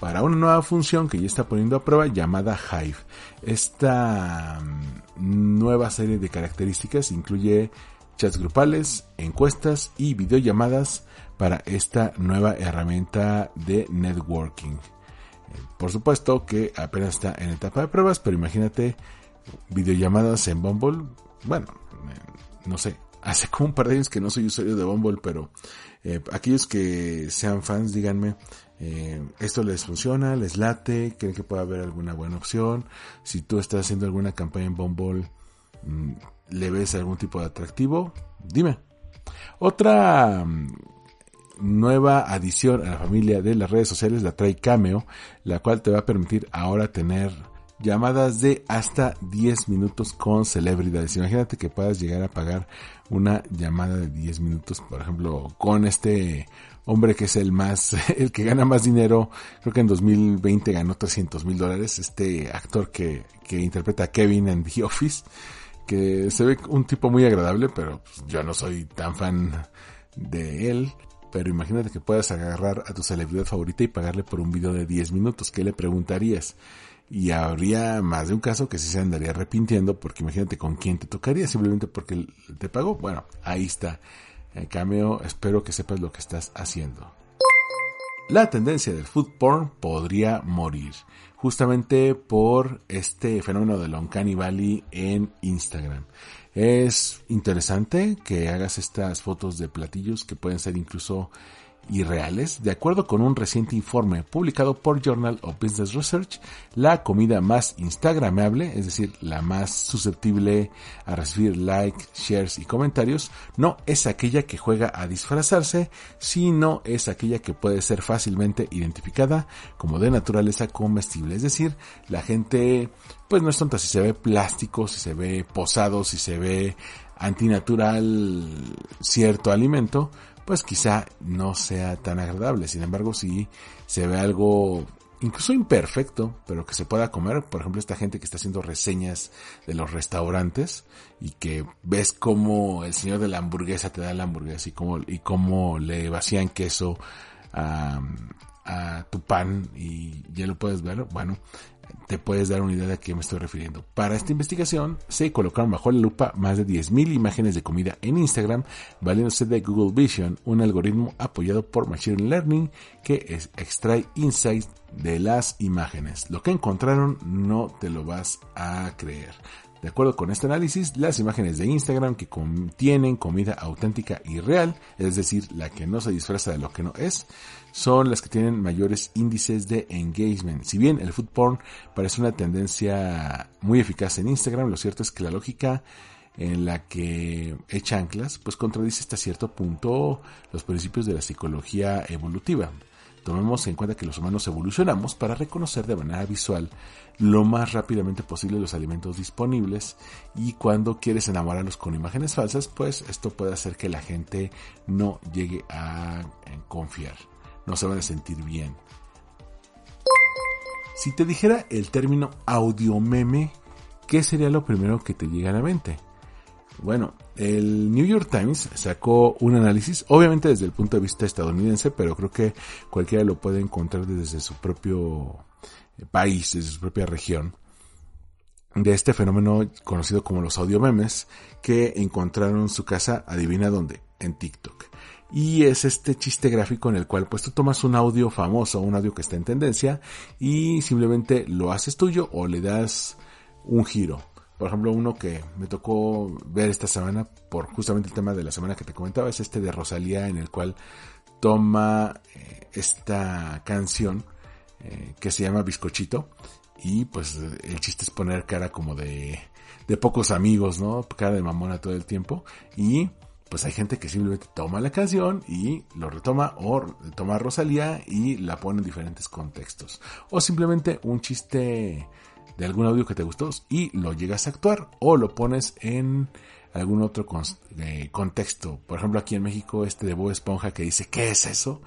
para una nueva función que ya está poniendo a prueba llamada Hive. Esta mm, nueva serie de características incluye chats grupales, encuestas y videollamadas para esta nueva herramienta de networking. Eh, por supuesto que apenas está en etapa de pruebas, pero imagínate videollamadas en Bumble. Bueno, no sé, hace como un par de años que no soy usuario de Bumble, pero eh, aquellos que sean fans, díganme, eh, esto les funciona, les late, creen que puede haber alguna buena opción. Si tú estás haciendo alguna campaña en Bumble, mm, le ves algún tipo de atractivo, dime. Otra mm, nueva adición a la familia de las redes sociales la trae Cameo, la cual te va a permitir ahora tener llamadas de hasta 10 minutos con celebridades. Imagínate que puedas llegar a pagar una llamada de 10 minutos, por ejemplo, con este hombre que es el más, [laughs] el que gana más dinero, creo que en 2020 ganó 300 mil dólares, este actor que, que interpreta a Kevin en The Office, que se ve un tipo muy agradable, pero pues, yo no soy tan fan de él. Pero imagínate que puedas agarrar a tu celebridad favorita y pagarle por un video de 10 minutos. ¿Qué le preguntarías? Y habría más de un caso que sí se andaría arrepintiendo porque imagínate con quién te tocaría simplemente porque te pagó. Bueno, ahí está. En cambio, espero que sepas lo que estás haciendo. La tendencia del food porn podría morir justamente por este fenómeno del Uncanny Valley en Instagram. Es interesante que hagas estas fotos de platillos que pueden ser incluso irreales. De acuerdo con un reciente informe publicado por Journal of Business Research, la comida más instagramable, es decir, la más susceptible a recibir likes, shares y comentarios, no es aquella que juega a disfrazarse, sino es aquella que puede ser fácilmente identificada como de naturaleza comestible. Es decir, la gente pues no es tonta si se ve plástico, si se ve posado, si se ve antinatural cierto alimento, pues quizá no sea tan agradable. Sin embargo, si se ve algo incluso imperfecto, pero que se pueda comer, por ejemplo, esta gente que está haciendo reseñas de los restaurantes y que ves cómo el señor de la hamburguesa te da la hamburguesa y cómo, y cómo le vacían queso a, a tu pan y ya lo puedes ver, bueno, te puedes dar una idea de a qué me estoy refiriendo. Para esta investigación se colocaron bajo la lupa más de 10.000 imágenes de comida en Instagram, valiéndose de Google Vision, un algoritmo apoyado por Machine Learning que extrae insights de las imágenes. Lo que encontraron no te lo vas a creer. De acuerdo con este análisis, las imágenes de Instagram que contienen comida auténtica y real, es decir, la que no se disfraza de lo que no es, son las que tienen mayores índices de engagement. Si bien el food porn parece una tendencia muy eficaz en Instagram, lo cierto es que la lógica en la que echa anclas, pues contradice hasta cierto punto los principios de la psicología evolutiva. Tomemos en cuenta que los humanos evolucionamos para reconocer de manera visual lo más rápidamente posible los alimentos disponibles y cuando quieres enamorarlos con imágenes falsas, pues esto puede hacer que la gente no llegue a confiar, no se van a sentir bien. Si te dijera el término audio meme, ¿qué sería lo primero que te llega a la mente? Bueno, el New York Times sacó un análisis, obviamente desde el punto de vista estadounidense, pero creo que cualquiera lo puede encontrar desde su propio país, desde su propia región, de este fenómeno conocido como los audio memes, que encontraron su casa, adivina dónde, en TikTok. Y es este chiste gráfico en el cual pues tú tomas un audio famoso, un audio que está en tendencia, y simplemente lo haces tuyo o le das un giro. Por ejemplo, uno que me tocó ver esta semana, por justamente el tema de la semana que te comentaba, es este de Rosalía, en el cual toma eh, esta canción eh, que se llama Bizcochito. Y pues el chiste es poner cara como de, de pocos amigos, ¿no? Cara de mamona todo el tiempo. Y pues hay gente que simplemente toma la canción y lo retoma o toma Rosalía y la pone en diferentes contextos. O simplemente un chiste de algún audio que te gustó y lo llegas a actuar o lo pones en algún otro eh, contexto. Por ejemplo, aquí en México este de Bob Esponja que dice ¿qué es eso?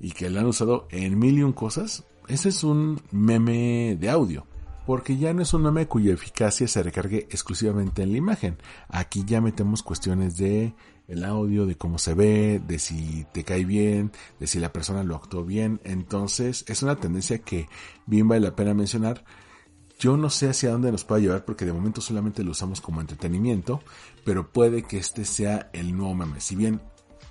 Y que lo han usado en mil y un cosas ese es un meme de audio, porque ya no es un meme cuya eficacia se recargue exclusivamente en la imagen. Aquí ya metemos cuestiones de el audio, de cómo se ve, de si te cae bien, de si la persona lo actuó bien. Entonces, es una tendencia que bien vale la pena mencionar. Yo no sé hacia dónde nos puede llevar porque de momento solamente lo usamos como entretenimiento, pero puede que este sea el nuevo meme. Si bien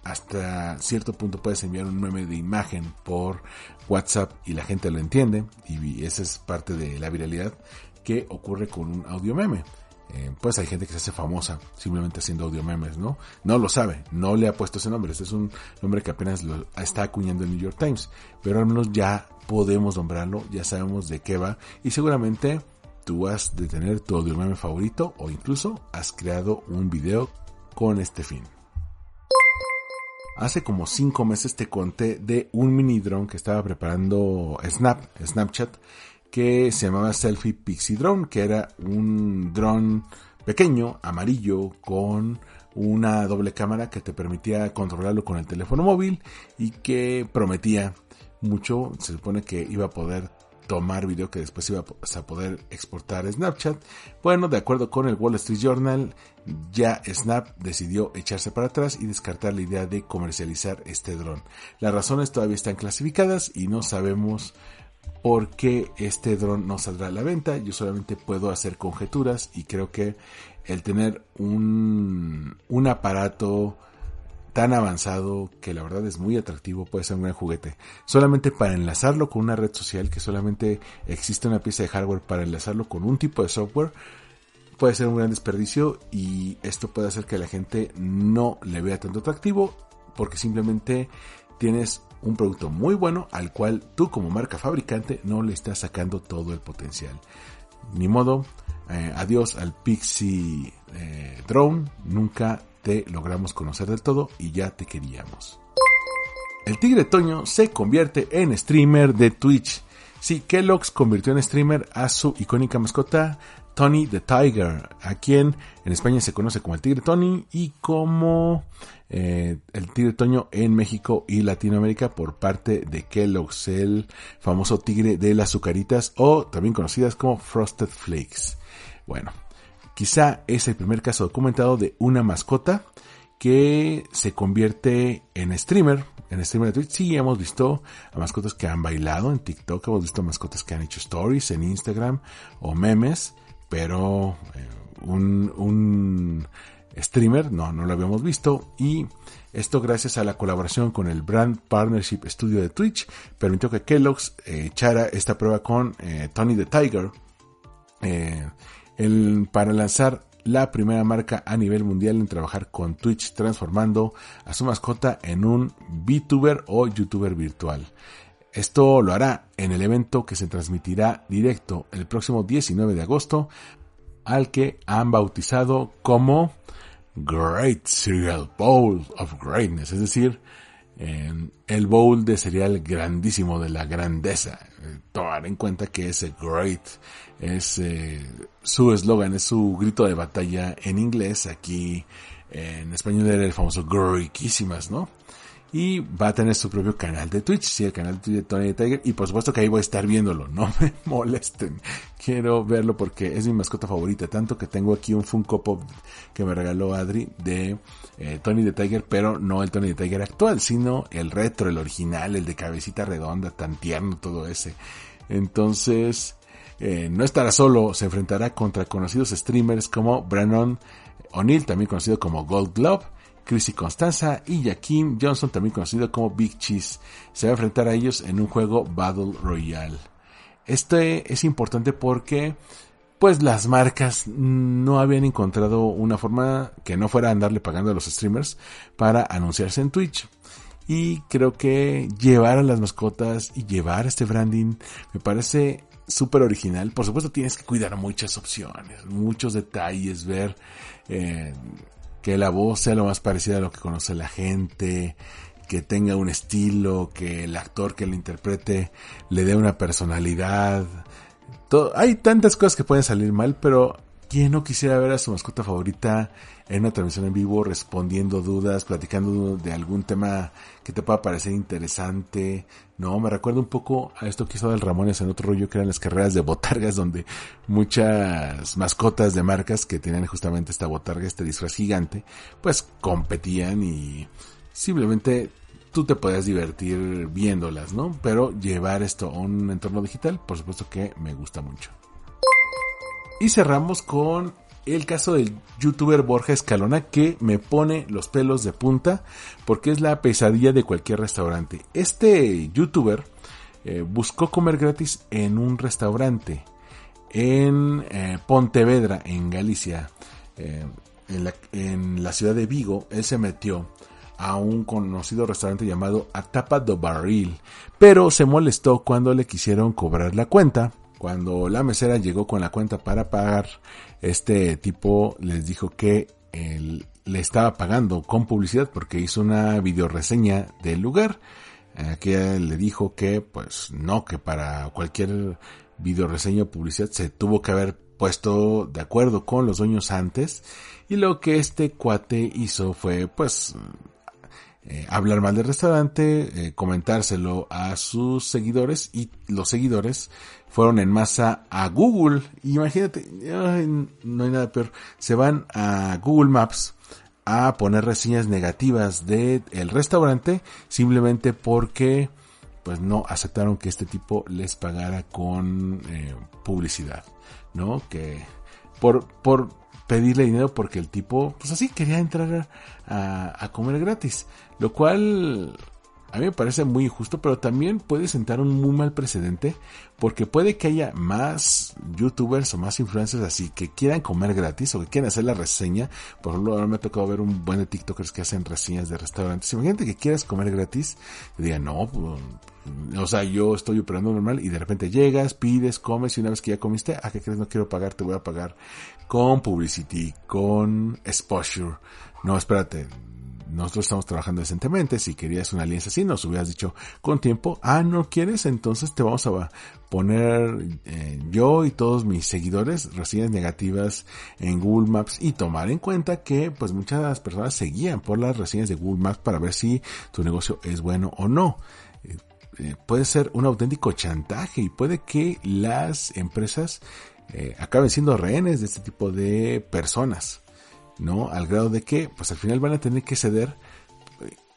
hasta cierto punto puedes enviar un meme de imagen por WhatsApp y la gente lo entiende y esa es parte de la viralidad que ocurre con un audio meme. Eh, pues hay gente que se hace famosa simplemente haciendo audio memes, ¿no? No lo sabe, no le ha puesto ese nombre, este es un nombre que apenas lo está acuñando el New York Times, pero al menos ya podemos nombrarlo, ya sabemos de qué va y seguramente tú has de tener tu audio meme favorito o incluso has creado un video con este fin. Hace como cinco meses te conté de un mini drone que estaba preparando Snap, Snapchat, que se llamaba Selfie Pixie Drone, que era un drone pequeño, amarillo, con una doble cámara que te permitía controlarlo con el teléfono móvil y que prometía mucho. Se supone que iba a poder tomar video que después iba a poder exportar a Snapchat. Bueno, de acuerdo con el Wall Street Journal, ya Snap decidió echarse para atrás y descartar la idea de comercializar este dron. Las razones todavía están clasificadas y no sabemos por qué este dron no saldrá a la venta. Yo solamente puedo hacer conjeturas y creo que el tener un, un aparato tan avanzado que la verdad es muy atractivo, puede ser un gran juguete. Solamente para enlazarlo con una red social, que solamente existe una pieza de hardware para enlazarlo con un tipo de software, puede ser un gran desperdicio y esto puede hacer que la gente no le vea tanto atractivo porque simplemente tienes un producto muy bueno al cual tú como marca fabricante no le estás sacando todo el potencial. Ni modo, eh, adiós al Pixie eh, Drone, nunca te logramos conocer del todo y ya te queríamos. El Tigre Toño se convierte en streamer de Twitch. Sí, Kellogg's convirtió en streamer a su icónica mascota Tony the Tiger, a quien en España se conoce como el Tigre Tony y como eh, el Tigre Toño en México y Latinoamérica por parte de Kellogg's, el famoso tigre de las azucaritas o también conocidas como Frosted Flakes. Bueno, quizá es el primer caso documentado de una mascota que se convierte en streamer, en streamer de Twitch. Sí, hemos visto a mascotas que han bailado en TikTok, hemos visto mascotas que han hecho stories en Instagram o memes, pero eh, un, un streamer no, no lo habíamos visto y esto gracias a la colaboración con el Brand Partnership Studio de Twitch permitió que Kellogg's eh, echara esta prueba con eh, Tony the Tiger el, para lanzar la primera marca a nivel mundial en trabajar con Twitch transformando a su mascota en un VTuber o YouTuber virtual. Esto lo hará en el evento que se transmitirá directo el próximo 19 de agosto, al que han bautizado como Great Cereal Bowl of Greatness, es decir, el bowl de cereal grandísimo de la grandeza. Eh, tomar en cuenta que ese great es eh, su eslogan, es su grito de batalla en inglés. Aquí en español era el famoso Greatísimas, ¿no? Y va a tener su propio canal de Twitch, sí, el canal de Twitch de Tony Tiger, y por supuesto que ahí voy a estar viéndolo, no [laughs] me molesten, quiero verlo porque es mi mascota favorita, tanto que tengo aquí un Funko Pop que me regaló Adri de eh, Tony the Tiger, pero no el Tony the Tiger actual, sino el retro, el original, el de cabecita redonda, tan tierno todo ese. Entonces, eh, no estará solo, se enfrentará contra conocidos streamers como Brandon O'Neill, también conocido como Gold Glove, Chrissy Constanza y Jaquim Johnson, también conocido como Big Cheese. Se va a enfrentar a ellos en un juego Battle Royale. Este es importante porque pues las marcas no habían encontrado una forma que no fuera andarle pagando a los streamers para anunciarse en Twitch. Y creo que llevar a las mascotas y llevar este branding me parece súper original. Por supuesto tienes que cuidar muchas opciones, muchos detalles, ver eh, que la voz sea lo más parecida a lo que conoce la gente, que tenga un estilo, que el actor que lo interprete le dé una personalidad. hay tantas cosas que pueden salir mal, pero ¿quién no quisiera ver a su mascota favorita en una transmisión en vivo respondiendo dudas, platicando de algún tema que te pueda parecer interesante. No, me recuerda un poco a esto que hizo del Ramones en otro rollo que eran las carreras de botargas donde muchas mascotas de marcas que tenían justamente esta botarga, este disfraz gigante, pues competían y simplemente tú te podías divertir viéndolas, ¿no? Pero llevar esto a un entorno digital, por supuesto que me gusta mucho. Y cerramos con el caso del youtuber Borja Escalona que me pone los pelos de punta porque es la pesadilla de cualquier restaurante. Este youtuber eh, buscó comer gratis en un restaurante en eh, Pontevedra, en Galicia, eh, en, la, en, la, ciudad de Vigo. Él se metió a un conocido restaurante llamado Atapa do Barril, pero se molestó cuando le quisieron cobrar la cuenta cuando la mesera llegó con la cuenta para pagar, este tipo les dijo que él le estaba pagando con publicidad porque hizo una videoreseña del lugar. Que le dijo que pues no, que para cualquier videoreseña o publicidad se tuvo que haber puesto de acuerdo con los dueños antes y lo que este cuate hizo fue pues eh, hablar mal del restaurante, eh, comentárselo a sus seguidores y los seguidores fueron en masa a Google. Imagínate, no hay nada peor. Se van a Google Maps a poner reseñas negativas del el restaurante simplemente porque pues no aceptaron que este tipo les pagara con eh, publicidad, ¿no? Que por, por pedirle dinero porque el tipo, pues así quería entrar a, a comer gratis, lo cual a mí me parece muy injusto, pero también puede sentar un muy mal precedente, porque puede que haya más youtubers o más influencers así que quieran comer gratis o que quieran hacer la reseña. Por ejemplo, ahora me ha tocado ver un buen de TikTokers que hacen reseñas de restaurantes. Imagínate que quieras comer gratis y digan, no, pues, o sea, yo estoy operando normal y de repente llegas, pides, comes y una vez que ya comiste, ¿a qué crees? No quiero pagar, te voy a pagar con publicity, con exposure. No, espérate, nosotros estamos trabajando decentemente, si querías una alianza así, nos hubieras dicho con tiempo, ah, no quieres, entonces te vamos a poner eh, yo y todos mis seguidores reseñas negativas en Google Maps y tomar en cuenta que pues muchas personas seguían por las reseñas de Google Maps para ver si tu negocio es bueno o no. Eh, eh, puede ser un auténtico chantaje y puede que las empresas acaben siendo rehenes de este tipo de personas. ¿No? Al grado de que, pues al final van a tener que ceder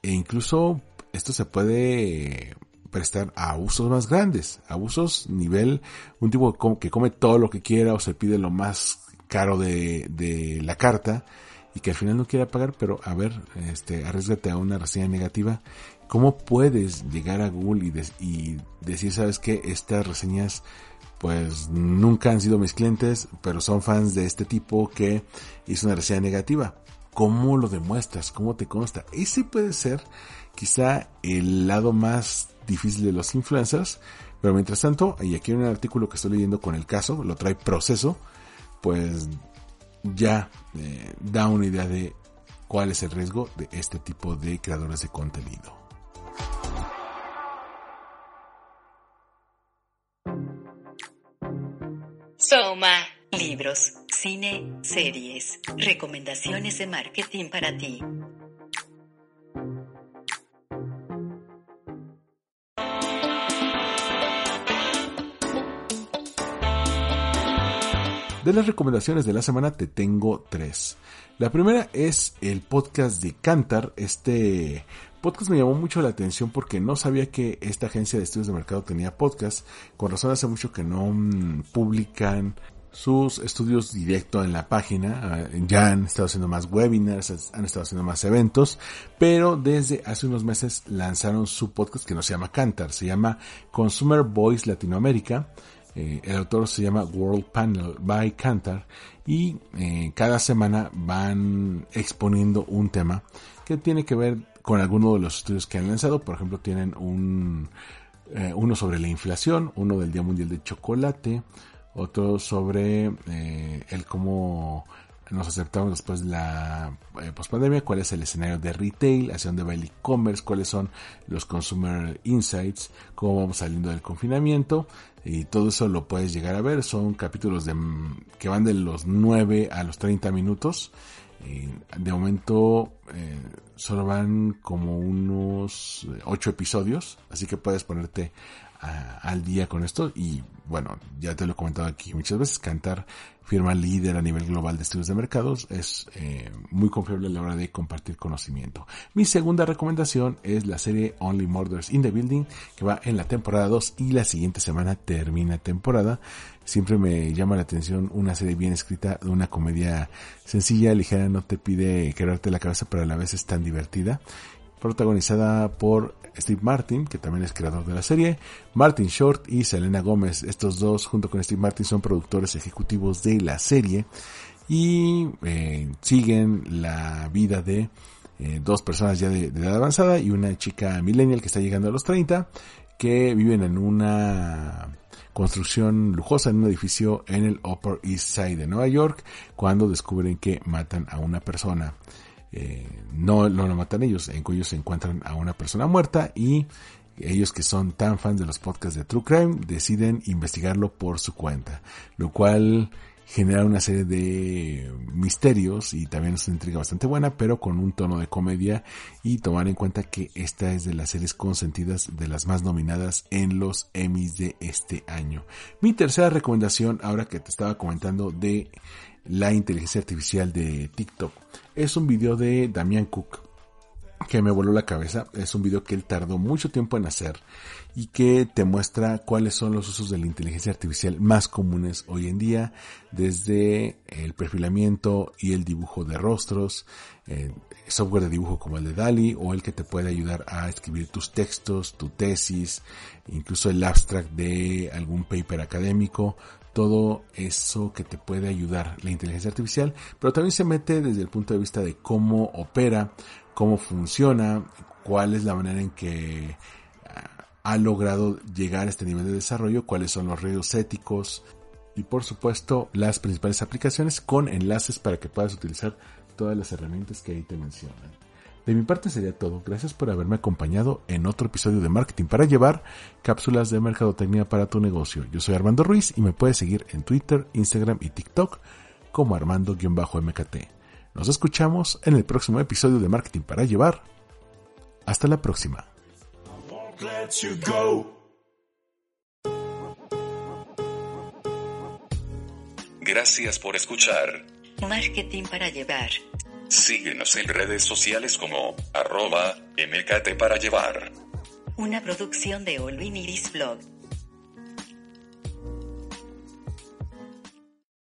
e incluso esto se puede prestar a abusos más grandes, abusos nivel, un tipo que come todo lo que quiera o se pide lo más caro de, de la carta y que al final no quiera pagar, pero a ver, este, arriesgate a una reseña negativa. ¿Cómo puedes llegar a Google y, y decir, sabes que estas reseñas pues nunca han sido mis clientes, pero son fans de este tipo que hizo una reseña negativa. ¿Cómo lo demuestras? ¿Cómo te consta? Ese puede ser quizá el lado más difícil de los influencers, pero mientras tanto, y aquí en un artículo que estoy leyendo con el caso, lo trae proceso, pues ya eh, da una idea de cuál es el riesgo de este tipo de creadores de contenido. Libros, cine, series, recomendaciones de marketing para ti. De las recomendaciones de la semana te tengo tres. La primera es el podcast de Cantar, este podcast me llamó mucho la atención porque no sabía que esta agencia de estudios de mercado tenía podcast. Con razón hace mucho que no mm, publican sus estudios directo en la página. Ah, ya han estado haciendo más webinars, han estado haciendo más eventos, pero desde hace unos meses lanzaron su podcast que no se llama Cantar, se llama Consumer Voice Latinoamérica. Eh, el autor se llama World Panel by Cantar y eh, cada semana van exponiendo un tema que tiene que ver con alguno de los estudios que han lanzado. Por ejemplo, tienen un, eh, uno sobre la inflación, uno del Día Mundial de Chocolate, otro sobre eh, el cómo nos aceptamos después de la eh, pospandemia, cuál es el escenario de retail, hacia dónde va el e-commerce, cuáles son los consumer insights, cómo vamos saliendo del confinamiento y todo eso lo puedes llegar a ver. Son capítulos de, que van de los 9 a los 30 minutos de momento eh, solo van como unos ocho episodios, así que puedes ponerte al día con esto y bueno, ya te lo he comentado aquí muchas veces, Cantar firma líder a nivel global de estudios de mercados, es eh, muy confiable a la hora de compartir conocimiento. Mi segunda recomendación es la serie Only Murders in the Building, que va en la temporada 2 y la siguiente semana termina temporada. Siempre me llama la atención una serie bien escrita, una comedia sencilla, ligera, no te pide quebrarte la cabeza, pero a la vez es tan divertida protagonizada por Steve Martin, que también es creador de la serie, Martin Short y Selena Gómez. Estos dos, junto con Steve Martin, son productores ejecutivos de la serie y eh, siguen la vida de eh, dos personas ya de, edad avanzada y una chica millennial que está llegando a los 30, que viven en una construcción lujosa en un edificio en el Upper East Side de Nueva York cuando descubren que matan a una persona. Eh, no, lo matan ellos, en ellos se encuentran a una persona muerta y ellos que son tan fans de los podcasts de True Crime deciden investigarlo por su cuenta, lo cual genera una serie de misterios y también es una intriga bastante buena, pero con un tono de comedia y tomar en cuenta que esta es de las series consentidas de las más nominadas en los Emmys de este año. Mi tercera recomendación, ahora que te estaba comentando de la inteligencia artificial de TikTok. Es un video de Damian Cook, que me voló la cabeza. Es un video que él tardó mucho tiempo en hacer y que te muestra cuáles son los usos de la inteligencia artificial más comunes hoy en día, desde el perfilamiento y el dibujo de rostros, eh, software de dibujo como el de DALI o el que te puede ayudar a escribir tus textos, tu tesis, incluso el abstract de algún paper académico, todo eso que te puede ayudar la inteligencia artificial, pero también se mete desde el punto de vista de cómo opera, cómo funciona, cuál es la manera en que ah, ha logrado llegar a este nivel de desarrollo, cuáles son los riesgos éticos y por supuesto las principales aplicaciones con enlaces para que puedas utilizar todas las herramientas que ahí te mencionan. De mi parte sería todo. Gracias por haberme acompañado en otro episodio de Marketing para Llevar, cápsulas de mercadotecnia para tu negocio. Yo soy Armando Ruiz y me puedes seguir en Twitter, Instagram y TikTok como Armando-MKT. Nos escuchamos en el próximo episodio de Marketing para Llevar. Hasta la próxima. Gracias por escuchar. Marketing para llevar. Síguenos en redes sociales como arroba mkt para llevar. Una producción de Olvin Iris Blog.